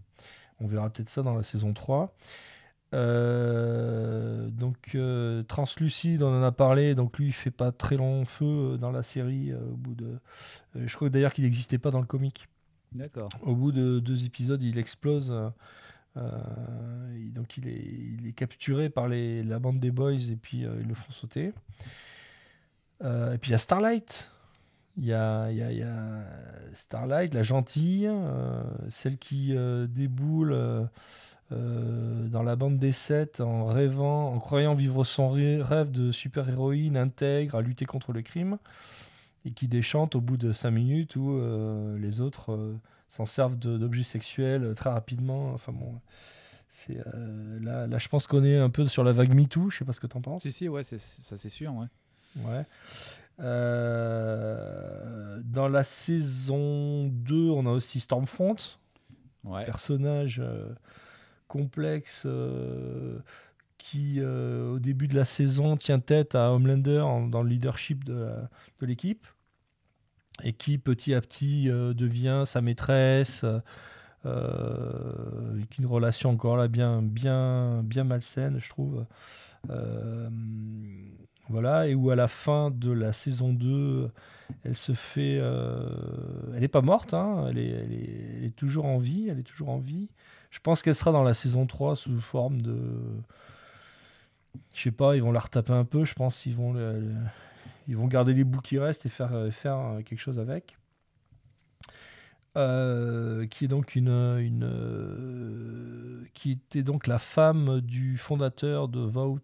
on verra peut-être ça dans la saison 3. Euh, donc euh, Translucide, on en a parlé, donc lui il fait pas très long feu euh, dans la série euh, au bout de... je crois d'ailleurs qu'il n'existait pas dans le comic. D'accord. Au bout de deux épisodes, il explose. donc il est, il est capturé par les, la bande des boys et puis ils le font sauter. Euh, et puis il y a Starlight. Il y a, y y a Starlight, la gentille, euh, celle qui euh, déboule dans la bande des sept en rêvant, en croyant vivre son rêve de super-héroïne intègre à lutter contre le crime et qui déchante au bout de cinq minutes où les autres s'en servent d'objets sexuels très rapidement. Enfin bon, c'est là, je pense qu'on est un peu sur la vague MeToo. Je sais pas ce que tu en penses. Si, si, ouais, ça c'est sûr. Ouais. Ouais. Euh, dans la saison 2, on a aussi Stormfront, Ouais. personnage euh, complexe euh, qui, au début de la saison, tient tête à Homelander en- dans le leadership de, l'équipe et qui, petit à petit, devient sa maîtresse. avec une relation encore là bien, bien, bien malsaine, je trouve. Voilà, et où à la fin de la saison 2, elle se fait. euh, elle n'est pas morte, hein, elle, est, toujours en vie. Elle est toujours en vie. Je pense qu'elle sera dans la saison 3 sous forme de. Je sais pas, ils vont la retaper un peu. Je pense qu'ils vont, ils vont garder les bouts qui restent et faire, faire euh, quelque chose avec. Euh, qui est donc une, qui était donc la femme du fondateur de Vault,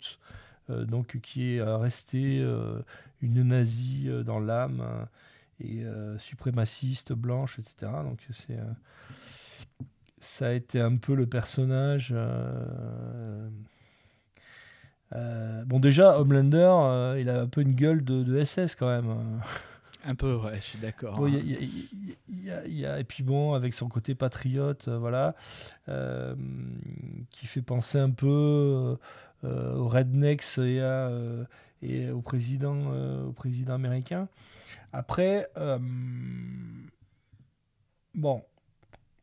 donc qui est euh, restée euh, une nazie euh, dans l'âme euh, et euh, suprémaciste blanche, etc. Donc c'est euh, ça a été un peu le personnage. euh, euh, bon déjà Homelander, euh, il a un peu une gueule de, de SS quand même. hein. Un peu, ouais, je suis d'accord. Bon, a- et puis bon, avec son côté patriote, euh, voilà, euh, qui fait penser un peu euh, aux rednecks et, à, euh, et au président, euh, au président américain. Après, euh, bon,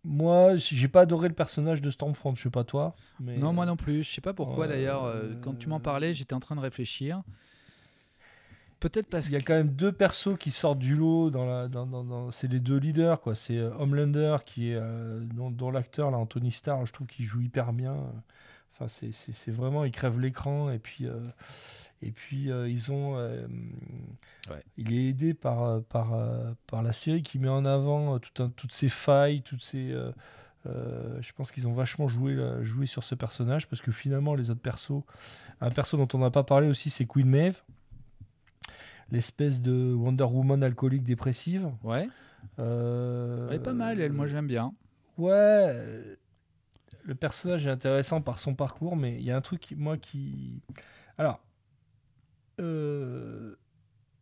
moi, j'ai pas adoré le personnage de Stormfront, je sais pas toi. Mais, Non, moi non plus. Je sais pas pourquoi Euh, d'ailleurs. euh, quand tu m'en parlais, j'étais en train de réfléchir. Peut-être parce Il y a que. quand même deux persos qui sortent du lot dans la, dans, dans- dans- c'est les deux leaders quoi. C'est euh, Homelander qui est euh, dont, dont l'acteur là Anthony Starr, je trouve qu'il joue hyper bien. Enfin c'est, vraiment il crève l'écran et puis euh, et puis euh, ils ont euh, Ouais. il est aidé par par par la série qui met en avant tout un- toutes ces failles, toutes ces je pense qu'ils ont vachement joué, joué sur ce personnage parce que finalement les autres persos, un perso dont on n'a pas parlé aussi c'est Queen Maeve l'espèce de Wonder Woman alcoolique dépressive. Ouais, elle est pas mal, elle, moi j'aime bien. Ouais, le personnage est intéressant par son parcours, mais il y a un truc, qui- moi, qui... Alors, euh,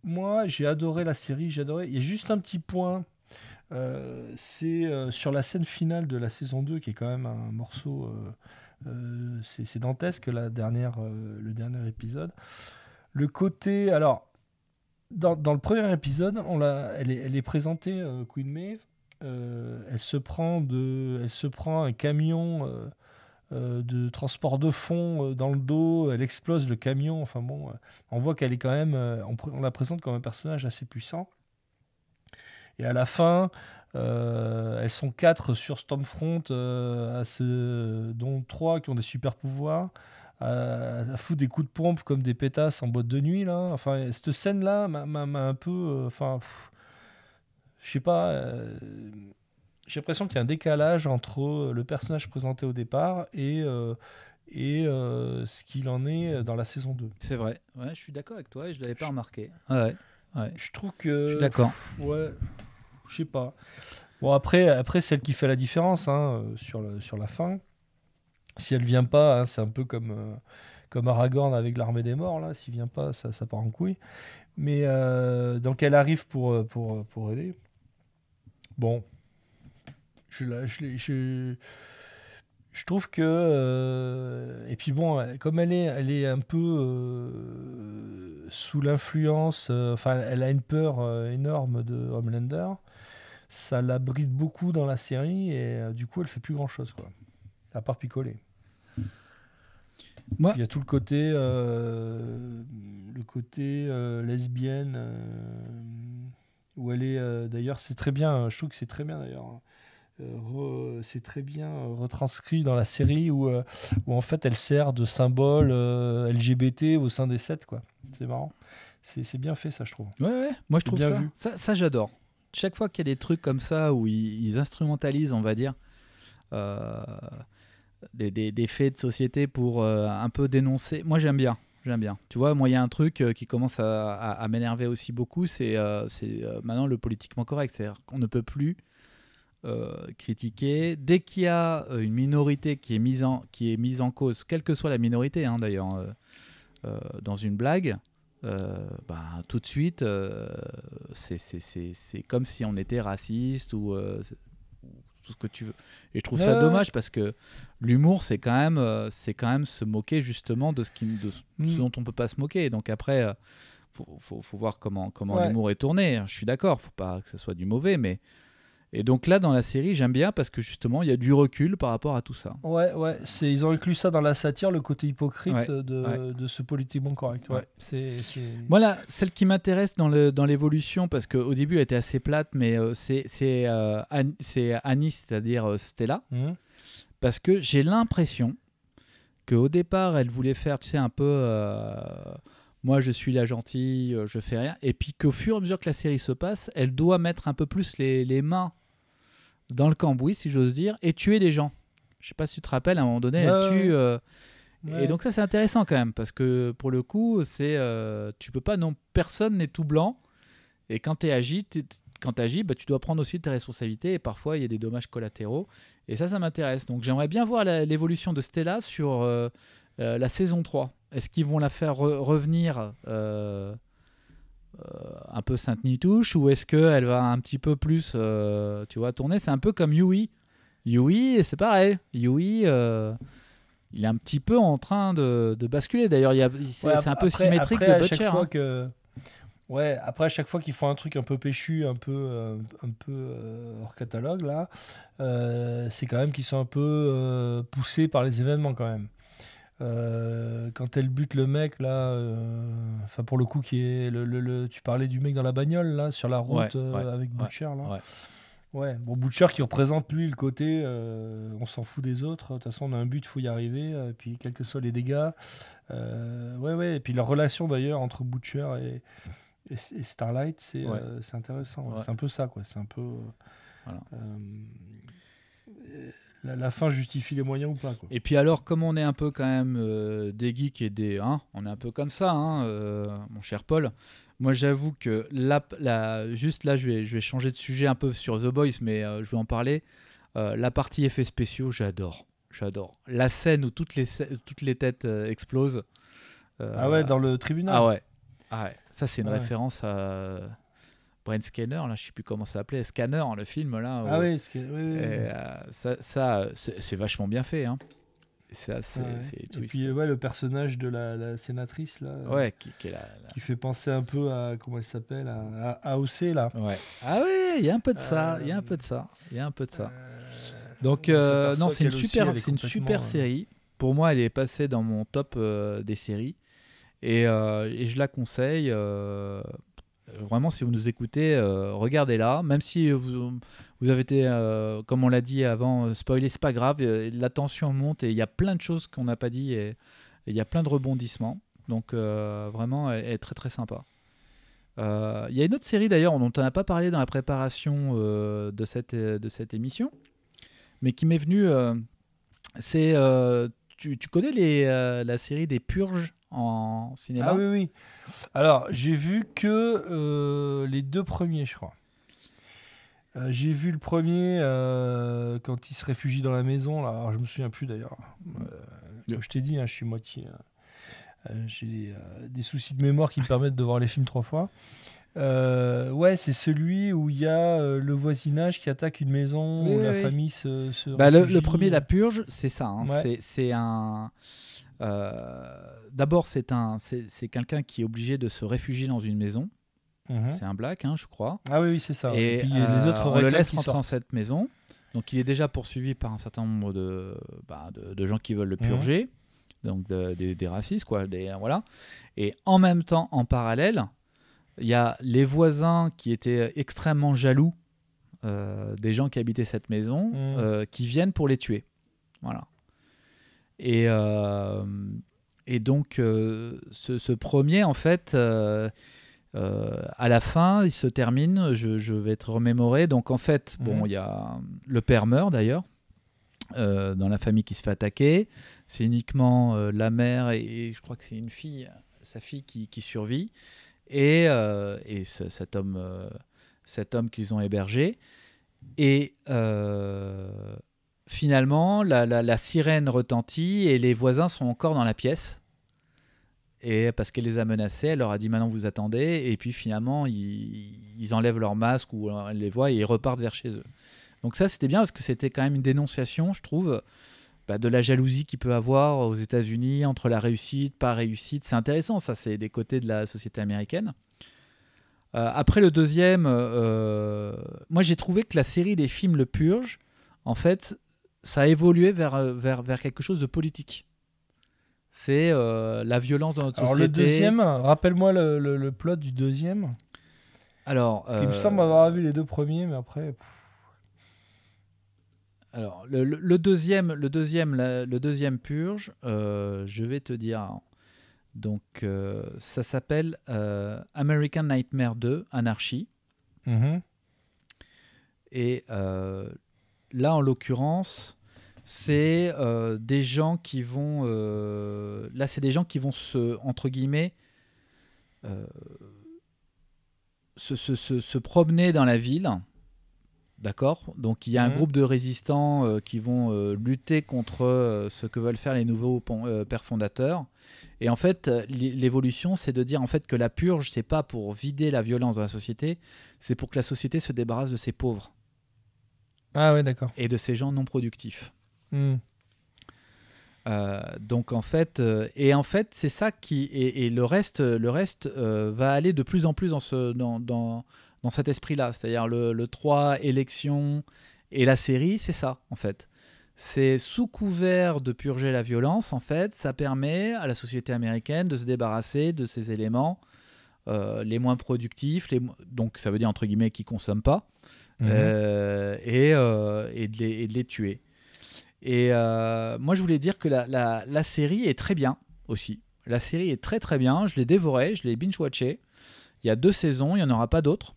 moi, j'ai adoré la série, j'ai adoré... Il y a juste un petit point, euh, c'est euh, sur la scène finale de la saison 2, qui est quand même un morceau... c'est dantesque, la dernière, le dernier épisode. Le côté... Alors, dans, le premier épisode, on elle, est, elle est présentée, Queen Maeve, elle se prend de, elle se prend un camion euh, euh, de transport de fond euh, dans le dos, elle explose le camion. Enfin bon, euh, on voit qu'elle est quand même, euh, on, la présente comme un personnage assez puissant. Et à la fin, euh, elles sont quatre sur Stormfront, euh, dont trois qui ont des super pouvoirs. À, à des coups de pompe comme des pétasses en boîte de nuit là. Enfin, cette scène là m'a un peu, euh, je sais pas. euh, j'ai l'impression qu'il y a un décalage entre euh, le personnage présenté au départ et, euh, et euh, ce qu'il en est dans la saison 2. C'est vrai. Ouais, je suis d'accord avec toi et je l'avais pas remarqué. Ouais, ouais. Je trouve que. Je suis d'accord. Ouais, je sais pas. Bon, après, après celle qui fait la différence hein, sur, le, sur la fin, si elle vient pas, hein, c'est un peu comme, euh, comme Aragorn avec l'armée des morts, là. S'il vient pas, ça, ça part en couille. Mais donc elle arrive pour, pour, pour aider. Bon, je, la- je, l'ai- je, je trouve que. euh, et puis bon, comme elle est, elle est un peu euh, sous l'influence, euh, enfin, elle a une peur euh, énorme de Homelander. Ça la bride beaucoup dans la série et euh, du coup, elle fait plus grand chose, quoi. À part picoler. Il y a tout le côté, euh, le côté euh, lesbienne, euh, où elle est. euh, d'ailleurs, c'est très bien. Je trouve que c'est très bien d'ailleurs. hein. Euh, c'est très bien euh, retranscrit dans la série où, euh, où en fait elle sert de symbole euh, LGBT au sein des sept quoi. C'est marrant. C'est c'est bien fait ça je trouve. Ouais, ouais. Moi, je trouve ça. vu. Ça, ça, j'adore. Chaque fois qu'il y a des trucs comme ça où ils, ils instrumentalisent, on va dire, euh, des, des- des faits de société pour euh, un peu dénoncer. Moi, j'aime bien. J'aime bien. Tu vois, moi, il y a un truc euh, qui commence à, m'énerver aussi beaucoup, c'est euh, euh, maintenant le politiquement correct. C'est-à-dire qu'on ne peut plus critiquer. Dès qu'il y a une minorité qui est mise en, qui est mise en cause, quelle que soit la minorité, hein, d'ailleurs, dans une blague, bah, tout de suite, c'est- comme si on était raciste ou tout ce que tu veux. Et je trouve ça dommage parce que l'humour, c'est quand même, euh, c'est quand même se moquer justement de ce, qui, de ce Mm. dont on peut pas se moquer. Donc après, euh, faut, faut, faut voir comment, comment Ouais. l'humour est tourné. Je suis d'accord, faut pas que ce soit du mauvais, mais et donc là dans la série, j'aime bien parce que justement, il y a du recul par rapport à tout ça. Ouais, ouais, c'est, ils ont inclus ça dans la satire, le côté hypocrite Ouais, de, ouais. de ce politiquement correct. Ouais, c'est, Voilà, celle qui m'intéresse dans le- dans l'évolution, parce qu'au début elle était assez plate, mais euh, c'est c'est euh, An- c'est Annie, c'est-à-dire euh, Stella, Mhm. parce que j'ai l'impression qu'au départ elle voulait faire, tu sais, un peu. Moi je suis la gentille, euh, je fais rien, et puis qu'au fur et à mesure que la série se passe, elle doit mettre un peu plus les, les mains dans le cambouis, si j'ose dire, et tuer des gens. Je sais pas si tu te rappelles, à un moment donné, elle Ouais, tue. euh, Ouais. et donc ça c'est intéressant quand même parce que pour le coup c'est euh, tu peux pas non personne n'est tout blanc et quand tu agis quand agis bah, tu dois prendre aussi tes responsabilités et parfois il y a des dommages collatéraux et ça ça m'intéresse donc j'aimerais bien voir l'évolution de Stella sur euh, euh, la saison 3 est-ce qu'ils vont la faire re- revenir euh, euh, un peu Sainte-Nitouche ou est-ce qu'elle va un petit peu plus tu vois tourner? C'est un peu comme Yui Yui c'est pareil Yui il est un petit peu en train de, de basculer. D'ailleurs, il y a- c'est Ouais, un peu après- symétrique après, de à chaque Butcher. fois hein. que ouais après à chaque fois qu'ils font un truc un peu péchu un peu euh, un peu euh, hors catalogue là euh, c'est quand même qu'ils sont un peu poussés par les événements quand même Euh, quand elle bute le mec là euh, enfin pour le coup qui est le, le- le- tu parlais du mec dans la bagnole là sur la route Ouais, euh, ouais, avec Butcher là ouais. Bon, Butcher qui représente lui le côté on s'en fout des autres, de toute façon on a un but, faut y arriver, euh, puis quels que soient les dégâts. Ouais, ouais, et puis leur relation d'ailleurs entre Butcher et, et, et Starlight, c'est Ouais. euh, c'est intéressant. Ouais. C'est un peu ça, quoi. C'est un peu. euh, Voilà. euh, la, la fin justifie les moyens ou pas, quoi. Et puis alors, comme on est un peu quand même euh, des geeks et des... hein, on est un peu comme ça, hein, euh, mon cher Paul. Moi, j'avoue que là, là, juste là, je vais, je vais changer de sujet un peu sur The Boys, mais euh, je vais en parler. La partie effets spéciaux, j'adore. J'adore. La scène où toutes les, toutes les têtes explosent. Ah ouais, dans le tribunal. Ah ouais. Ah ouais. Ça, c'est une Ah ouais. référence à Brain Scanner, là, je sais plus comment ça s'appelait. Scanner, le film, là. Ah oui, oui, oui, oui. et, euh, ça, ça c'est vachement bien fait. Hein. Ça, c'est Ouais. c'est Et puis ouais, le personnage de la, la sénatrice là, euh, ouais, qui, qui est la- la- qui fait penser un peu à comment elle s'appelle, à, à AOC là. ouais. Ah ouais, il y a un peu de ça. Il y a un Euh, peu de ça. Il y a un peu de ça. Euh, Donc euh, non, c'est une super, c'est une super euh, série. Pour moi, elle est passée dans mon top euh, des séries et, euh, et je la conseille. Vraiment, si vous nous écoutez, euh, regardez-la. Même si vous, vous avez été, euh, comme on l'a dit avant, euh, spoilé, c'est pas grave. La tension monte et il y a plein de choses qu'on n'a pas dit et il y a plein de rebondissements. Donc vraiment, elle, est très très sympa. Il y a une autre série d'ailleurs dont on n'a pas parlé dans la préparation de, cette, de cette émission, mais qui m'est venue. c'est tu, tu connais les, euh, la série des Purges en cinéma? Ah oui, oui. Alors, j'ai vu que euh, les deux premiers, je crois. Euh, j'ai vu le premier euh, quand il se réfugie dans la maison. Là. Alors, je me souviens plus d'ailleurs. Euh, je t'ai dit, hein, je suis moitié. euh, euh, j'ai euh, des soucis de mémoire qui me permettent de voir les films trois fois. Euh, ouais, c'est celui où il y a euh, le voisinage qui attaque une maison Oui, où oui, la oui. famille se. se Bah, le, premier, La Purge, c'est ça. hein. Ouais. C'est- C'est un. euh, D'abord, c'est un, c'est c'est quelqu'un qui est obligé de se réfugier dans une maison. Mhm. C'est un black, hein, je crois. Ah oui, oui, c'est ça. Et, Et, puis euh, les autres on le laisse rentrer dans cette maison. Donc il est déjà poursuivi par un certain nombre de, bah, de, de gens qui veulent le Mhm. purger, donc de- des, des racistes, quoi. Des, voilà. Et en même temps, en parallèle, il y a les voisins qui étaient extrêmement jaloux euh, des gens qui habitaient cette maison, Mhm. euh, qui viennent pour les tuer. Voilà. Et, euh, et donc, ce, ce premier, en fait, à la fin, il se termine, je, je vais être remémoré. Donc, en fait, bon, Mhm. il y a le père meurt d'ailleurs. euh, dans la famille qui se fait attaquer. C'est uniquement euh, la mère et, et je crois que c'est une fille, sa fille qui, qui survit. Et, euh, et ce- cet homme, euh, cet homme qu'ils ont hébergé. Et euh, finalement, la, sirène retentit et les voisins sont encore dans la pièce. Et parce qu'elle les a menacés, elle leur a dit maintenant vous attendez. Et puis finalement, ils, ils enlèvent leur masque ou elle les voit et ils repartent vers chez eux. Donc ça, c'était bien parce que c'était quand même une dénonciation, je trouve, bah, de la jalousie qu'il peut avoir aux États-Unis entre la réussite, pas réussite. C'est intéressant, ça, c'est des côtés de la société américaine. Euh, après le deuxième, euh, moi j'ai trouvé que la série des films Le Purge, en fait, ça a évolué vers, euh, vers, vers quelque chose de politique. C'est euh, la violence dans notre Alors société. le deuxième, rappelle-moi le, le- le plot du deuxième. Alors, Il me semble avoir vu les deux premiers, mais après. pff, Alors, le, le- le deuxième, le deuxième, la- le deuxième purge, euh, je vais te dire. Donc, euh, ça s'appelle euh, American Nightmare 2 Anarchy. mhm. Et là, en l'occurrence, c'est des gens qui vont. là, c'est des gens qui vont se, entre guillemets, se, se- se- se promener dans la ville. D'accord Donc, il y a un Mhm. groupe de résistants euh, qui vont euh, lutter contre euh, ce que veulent faire les nouveaux pères fondateurs. Et en fait, l'é- l'évolution, c'est de dire en fait que la purge, c'est pas pour vider la violence de la société, c'est pour que la société se débarrasse de ses pauvres Ah ouais, d'accord. et de ces gens non productifs. Hmm. Donc en fait, et en fait, c'est ça qui et, et le reste, le reste va aller de plus en plus dans ce dans, dans, dans cet esprit-là, c'est-à-dire le, le 3 élections et la série, c'est ça en fait. C'est sous couvert de purger la violence, en fait, ça permet à la société américaine de se débarrasser de ces éléments euh, les moins productifs, les, mo- donc ça veut dire entre guillemets qui consomment pas, Mhm. euh, et, euh, et, de les, et de les tuer. Et moi, je voulais dire que la, la- la série est très bien aussi. La série est très très bien. Je l'ai dévorée, je l'ai binge-watché. Il y a deux saisons, il n'y en aura pas d'autres.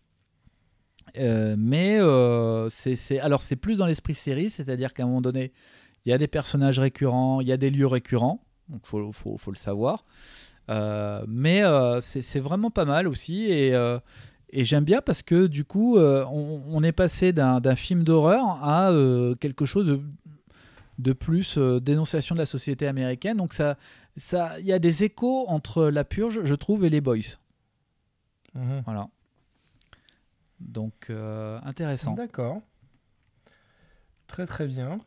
Euh, mais euh, c'est alors c'est plus dans l'esprit série, c'est-à-dire qu'à un moment donné, il y a des personnages récurrents, il y a des lieux récurrents, donc faut, faut, faut le savoir. Euh, mais c'est vraiment pas mal aussi et, et j'aime bien parce que du coup on, on est passé d'un film d'horreur à quelque chose de, de plus dénonciation de la société américaine. Donc ça, ça, il y a des échos entre La Purge, je trouve, et les Boys. Mhm. Voilà. Donc euh, intéressant. D'accord. Très très bien.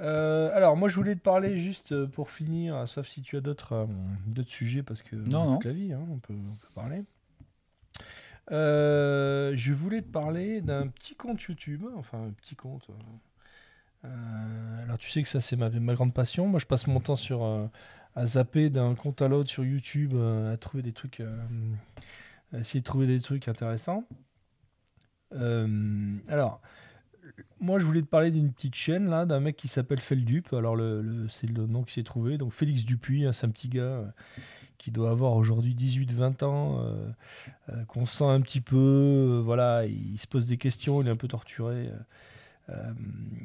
Euh, alors moi je voulais te parler juste euh, pour finir, sauf si tu as d'autres euh, d'autres sujets parce que Non, toute la vie, hein, on, peut, on peut parler. Euh, je voulais te parler d'un petit compte YouTube, enfin un petit compte. alors tu sais que ça c'est ma, ma grande passion. Moi je passe mon temps sur à zapper d'un compte à l'autre sur YouTube, à trouver des trucs, à essayer de trouver des trucs intéressants. Euh, alors, moi, je voulais te parler d'une petite chaîne là, d'un mec qui s'appelle Feldup. Alors, c'est le nom qui s'est trouvé. Donc, Félix Dupuis, hein, c'est un petit gars euh, qui doit avoir aujourd'hui 18-20 ans, euh, qu'on sent un petit peu. voilà, il se pose des questions, il est un peu torturé.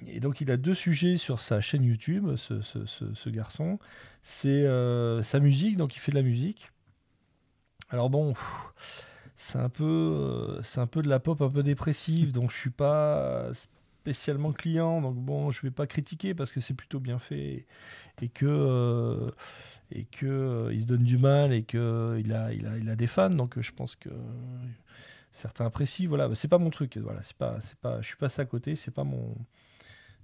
et donc, il a deux sujets sur sa chaîne YouTube, ce, garçon. C'est sa musique, donc il fait de la musique. Alors, bon. C'est un peu euh, c'est un peu de la pop un peu dépressive donc je suis pas spécialement client donc bon je vais pas critiquer parce que c'est plutôt bien fait et que euh, et que euh, il se donne du mal et que il a il a il a des fans donc euh, je pense que certains apprécient voilà. C'est pas mon truc voilà. C'est pas c'est pas je suis passé à côté c'est pas mon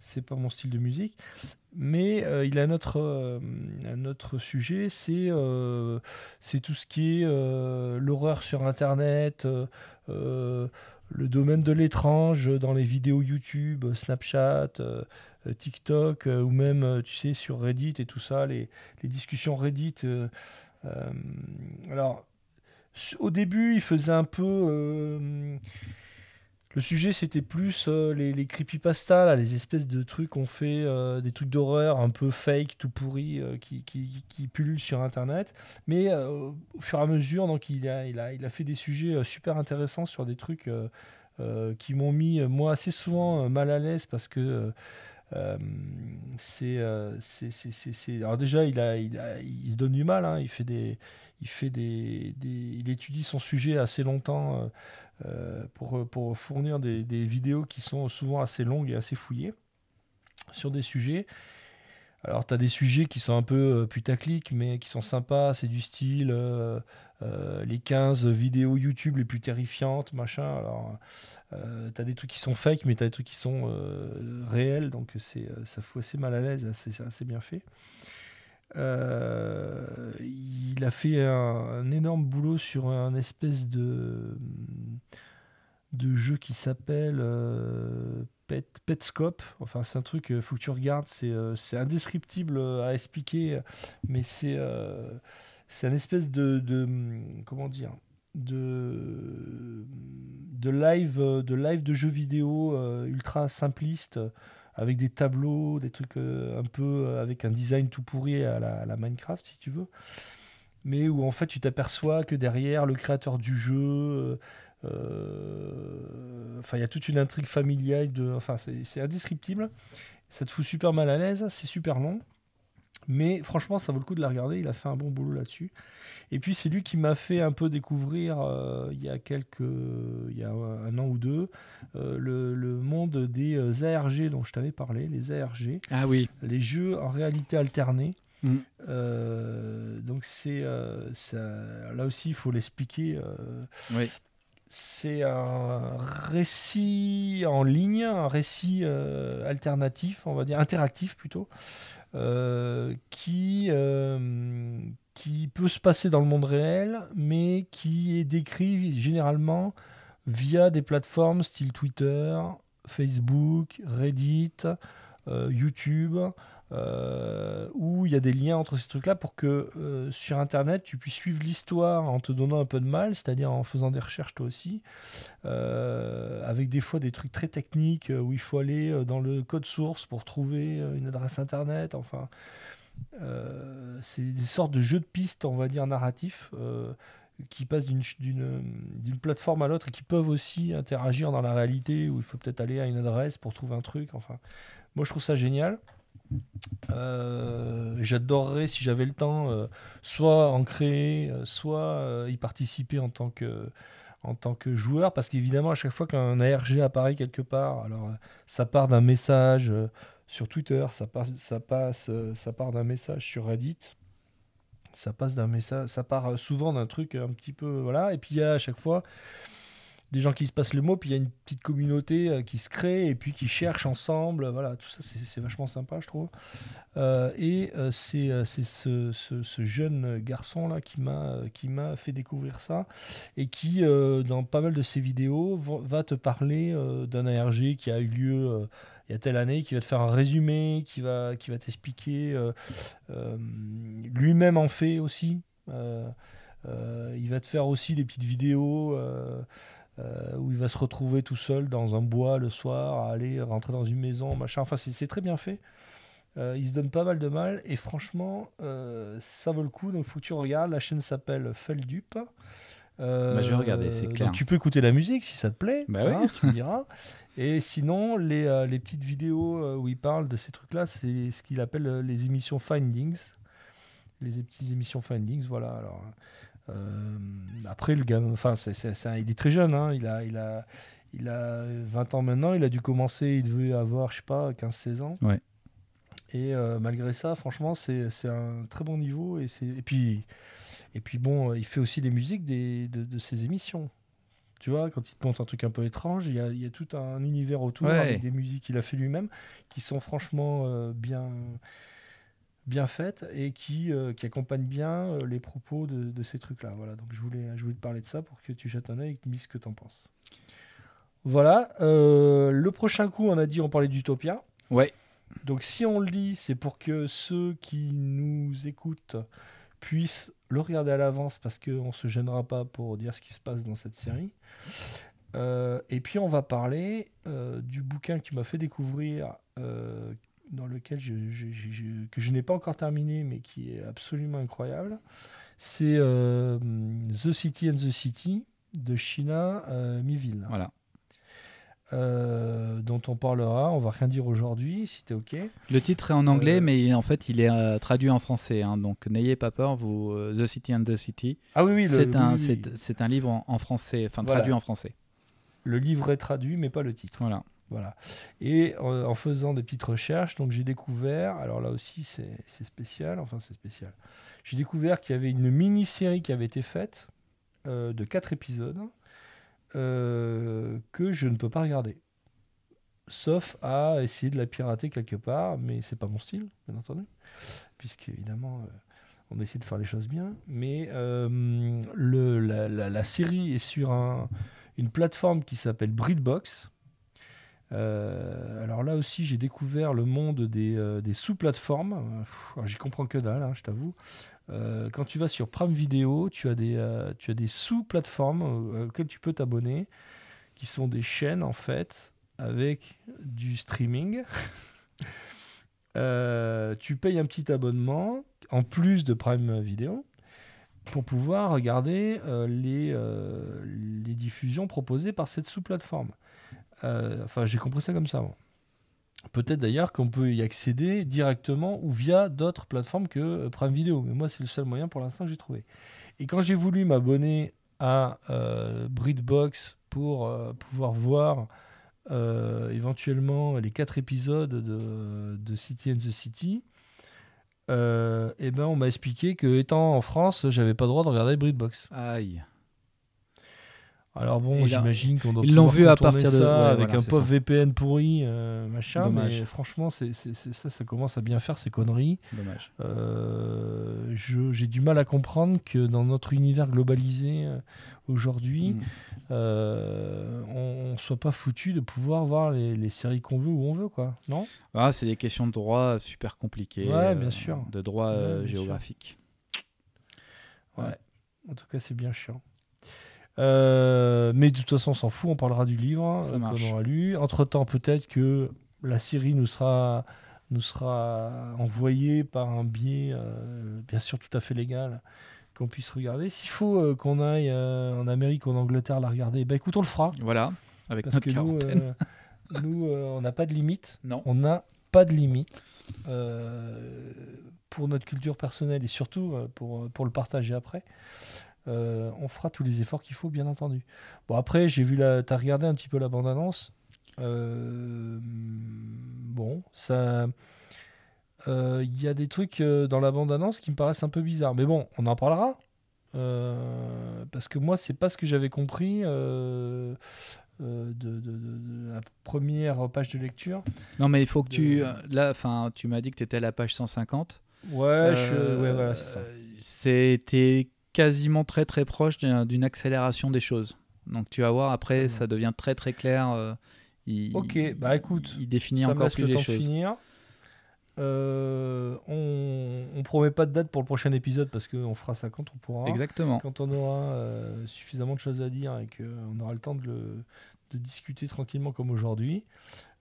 c'est pas mon style de musique mais euh, il a un autre euh, un autre sujet c'est euh, tout ce qui est euh, l'horreur sur Internet, euh, le domaine de l'étrange dans les vidéos YouTube, Snapchat, TikTok, ou même, tu sais, sur Reddit et tout ça, les, les discussions Reddit. alors, au début, il faisait un peu... le sujet, c'était plus euh, les, les creepypasta, les espèces de trucs qu'on fait, euh, des trucs d'horreur un peu fake, tout pourri, euh, qui, qui, sur Internet. Mais au fur et à mesure, donc, il, a, fait des sujets super intéressants sur des trucs qui m'ont mis, moi, assez souvent mal à l'aise parce que euh, Euh, c'est, alors déjà il a, se donne du mal. hein. il fait des, il fait des, il étudie son sujet assez longtemps euh, euh, pour, pour fournir des, des vidéos qui sont souvent assez longues et assez fouillées sur des sujets. Alors, tu as des sujets qui sont un peu putaclic, mais qui sont sympas. C'est du style euh, euh, les 15 vidéos YouTube les plus terrifiantes, machin. Alors, tu as des trucs qui sont fake, mais tu as des trucs qui sont euh, réels. Donc, c'est, euh, ça fout assez mal à l'aise. C'est, assez bien fait. Euh, il a fait un, énorme boulot sur un espèce de, de jeu qui s'appelle euh, Pet, Petscope. Enfin, c'est un truc, il faut que tu regardes. C'est, euh, c'est indescriptible euh, à expliquer, mais c'est, euh, c'est un espèce de, de, comment dire, de, de live, de live de jeux vidéo euh, ultra simpliste avec des tableaux, des trucs euh, un peu euh, avec un design tout pourri à la, Minecraft, si tu veux. Mais où en fait tu t'aperçois que derrière le créateur du jeu, enfin il y a toute une intrigue familiale, de, enfin c'est indescriptible. Ça te fout super mal à l'aise, c'est super long. Mais franchement, ça vaut le coup de la regarder. Il a fait un bon boulot là-dessus. Et puis, c'est lui qui m'a fait un peu découvrir, euh, il y a quelques. Il y a un an ou deux, euh, le, le monde des euh, ARG dont je t'avais parlé, les ARG, Ah oui. les jeux en réalité alternée. Mm. Euh, donc, c'est. là aussi, il faut l'expliquer. Oui. c'est un récit en ligne, un récit euh, alternatif, on va dire interactif plutôt, euh, qui, euh, qui peut se passer dans le monde réel, mais qui est décrit généralement via des plateformes style Twitter, Facebook, Reddit, euh, YouTube, euh, où il y a des liens entre ces trucs-là pour que euh, sur Internet, tu puisses suivre l'histoire en te donnant un peu de mal, c'est-à-dire en faisant des recherches toi aussi, euh, avec des fois des trucs très techniques où il faut aller dans le code source pour trouver une adresse Internet, enfin... c'est des sortes de jeux de pistes, on va dire, narratifs, qui passent d'une plateforme à l'autre et qui peuvent aussi interagir dans la réalité, où il faut peut-être aller à une adresse pour trouver un truc. Enfin, moi, je trouve ça génial. Euh, J'adorerais, si j'avais le temps, euh, soit en créer, euh, soit y participer en tant que en tant que joueur, parce qu'évidemment, à chaque fois qu'un ARG apparaît quelque part, alors ça part d'un message sur Twitter, ça ça passe, ça part d'un message sur Reddit, ça passe message, ça part souvent d'un truc un petit peu, voilà, et puis à chaque fois des gens qui se passent le mot, puis il y a une petite communauté euh, qui se crée et puis qui cherche ensemble. Voilà, tout ça, c'est vachement sympa, je trouve. Euh, et euh, c'est euh, c'est ce, ce- jeune garçon là qui m'a fait découvrir ça et qui, dans pas mal de ses vidéos, va, te parler d'un ARG qui a eu lieu il y a telle année, qui va te faire un résumé, qui va qui va t'expliquer. Lui-même en fait aussi. Il va te faire aussi des petites vidéos. Euh, où il va se retrouver tout seul dans un bois le soir, à aller rentrer dans une maison, machin. Enfin, c'est c'est très bien fait. Euh, il se donne pas mal de mal et franchement, euh, ça vaut le coup. Donc, faut que tu regardes. La chaîne s'appelle Feldup. Bah, je vais regarder, c'est donc clair. tu peux écouter la musique si ça te plaît. Bah hein, oui. tu me diras. Et sinon, les, les petites vidéos où il parle de ces trucs-là, c'est ce qu'il appelle les émissions Findings. Les petites émissions Findings, voilà. Alors, après, le gars, enfin, il est très jeune, hein, il, a, il, a, il a 20 ans maintenant, il a dû commencer, il devait avoir, je sais pas, 15-16 ans. Ouais. Et euh, malgré ça, franchement, c'est, c'est un très bon niveau. Et, c'est, et, puis, et puis, bon, euh, il fait aussi les musiques des, de, de ses émissions. Tu vois, quand il te montre un truc un peu étrange, il y a, il y a tout un univers autour Ouais. avec des musiques qu'il a fait lui-même qui sont franchement euh, bien, bien faites et qui, euh, qui accompagnent bien euh, les propos de, de ces trucs-là. Voilà, donc je voulais, je voulais te parler de ça pour que tu jettes un œil et que tu me dises ce que tu en penses. Voilà, euh, le prochain coup, on a dit on parlait d'Utopia. Ouais. Donc si on le dit, c'est pour que ceux qui nous écoutent puissent le regarder à l'avance parce qu'on ne se gênera pas pour dire ce qui se passe dans cette série. Euh, et puis on va parler euh, du bouquin que tu m'as fait découvrir, euh, dans lequel je, je- je- je- que je n'ai pas encore terminé, mais qui est absolument incroyable. C'est euh, The City and the City de Shina euh, Miville. Voilà. euh, dont on parlera. On va rien dire aujourd'hui, si t'es ok. Le titre est en anglais, Euh, mais il- en fait, il est traduit en français. hein, donc, n'ayez pas peur, vous, The City and the City. Ah oui, oui, le, c'est un, oui, un livre en, en français, enfin Voilà. traduit en français. le livre est traduit, mais pas le titre. Voilà. Voilà. Et euh, en faisant des petites recherches, donc j'ai découvert, alors là aussi c'est spécial, enfin c'est spécial. J'ai découvert qu'il y avait une mini-série qui avait été faite euh, de quatre épisodes euh, que je ne peux pas regarder. Sauf à essayer de la pirater quelque part, mais c'est pas mon style, bien entendu, puisque évidemment on essaie de faire les choses bien. Mais la, série est sur un- une plateforme qui s'appelle Breedbox. Euh, alors là aussi, j'ai découvert le monde des, euh, sous-plateformes. J'y comprends que dalle, hein, je t'avoue. Euh, quand tu vas sur Prime Video, tu as des, sous-plateformes auxquelles tu peux t'abonner, qui sont des chaînes en fait, avec du streaming. Tu payes un petit abonnement en plus de Prime Video pour pouvoir regarder les diffusions proposées par cette sous-plateforme. Euh, enfin, j'ai compris ça comme ça. Peut-être d'ailleurs qu'on peut y accéder directement ou via d'autres plateformes que euh, Prime Video. Mais moi, c'est le seul moyen pour l'instant que j'ai trouvé. Et quand j'ai voulu m'abonner à euh, Breedbox pour euh, pouvoir voir éventuellement les quatre épisodes de, City and the City, eh ben on m'a expliqué que étant en France, j'avais pas le droit de regarder Breedbox. Aïe. Alors bon, j'imagine qu'on doit ils l'ont vu à partir de- ça ouais, avec voilà, un pauvre ça. VPN pourri, euh, machin. Dommage. Mais franchement, c'est, ça, ça commence à bien faire ces conneries. Dommage. Euh, je- j'ai du mal à comprendre que dans notre univers globalisé euh, aujourd'hui, Mm. euh, on, on soit pas foutu de pouvoir voir les, les séries qu'on veut où on veut, quoi. Non? Ah, c'est des questions de droit super compliquées. Ouais, bien sûr. De droit Ouais, bien sûr. géographique. Ouais. En tout cas, c'est bien chiant. Euh, mais de toute façon, on s'en fout, on parlera du livre Ça euh, qu'on aura lu. Entre-temps, peut-être que la série nous sera, nous sera envoyée par un biais, euh, bien sûr, tout à fait légal, qu'on puisse regarder. S'il faut euh, qu'on aille euh, en Amérique ou en Angleterre la regarder, bah écoute, on le fera. Voilà, avec Parce notre que nous, euh, nous on n'a pas de limite. Non. On n'a pas de limite pour notre culture personnelle et surtout pour, pour le partager après. Euh, on fera tous les efforts qu'il faut, bien entendu. Bon, après, j'ai vu la. T'as regardé un petit peu la bande-annonce. Euh, bon, ça. euh, Il y a des trucs euh, dans la bande-annonce qui me paraissent un peu bizarres. Mais bon, on en parlera. Euh, parce que moi, c'est pas ce que j'avais compris euh, euh, de, de- de- de la première page de lecture. Non, mais il faut que tu. euh, Là, enfin, tu m'as dit que tu étais à la page 150. Ouais, je- Euh, ouais, voilà, c'est ça. C'était quasiment très très proche d'un- d'une accélération des choses. Donc tu vas voir, après, ça devient très très clair. euh, il, Ok, bah écoute, il définit ça encore plus le les temps choses. finir. Euh, on, on promet pas de date pour le prochain épisode parce qu'on fera ça quand on pourra. Exactement. Quand on aura euh, suffisamment de choses à dire et qu'on aura le temps de, le- de discuter tranquillement comme aujourd'hui.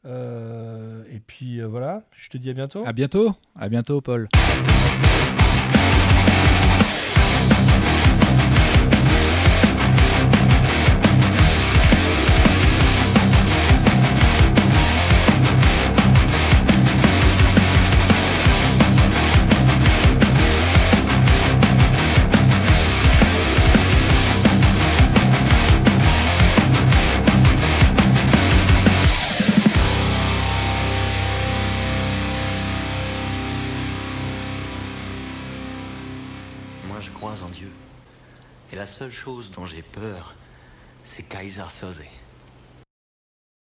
Et puis voilà, je te dis à bientôt. À bientôt. À bientôt, Paul. Seule chose dont j'ai peur, c'est Kaiser Soze.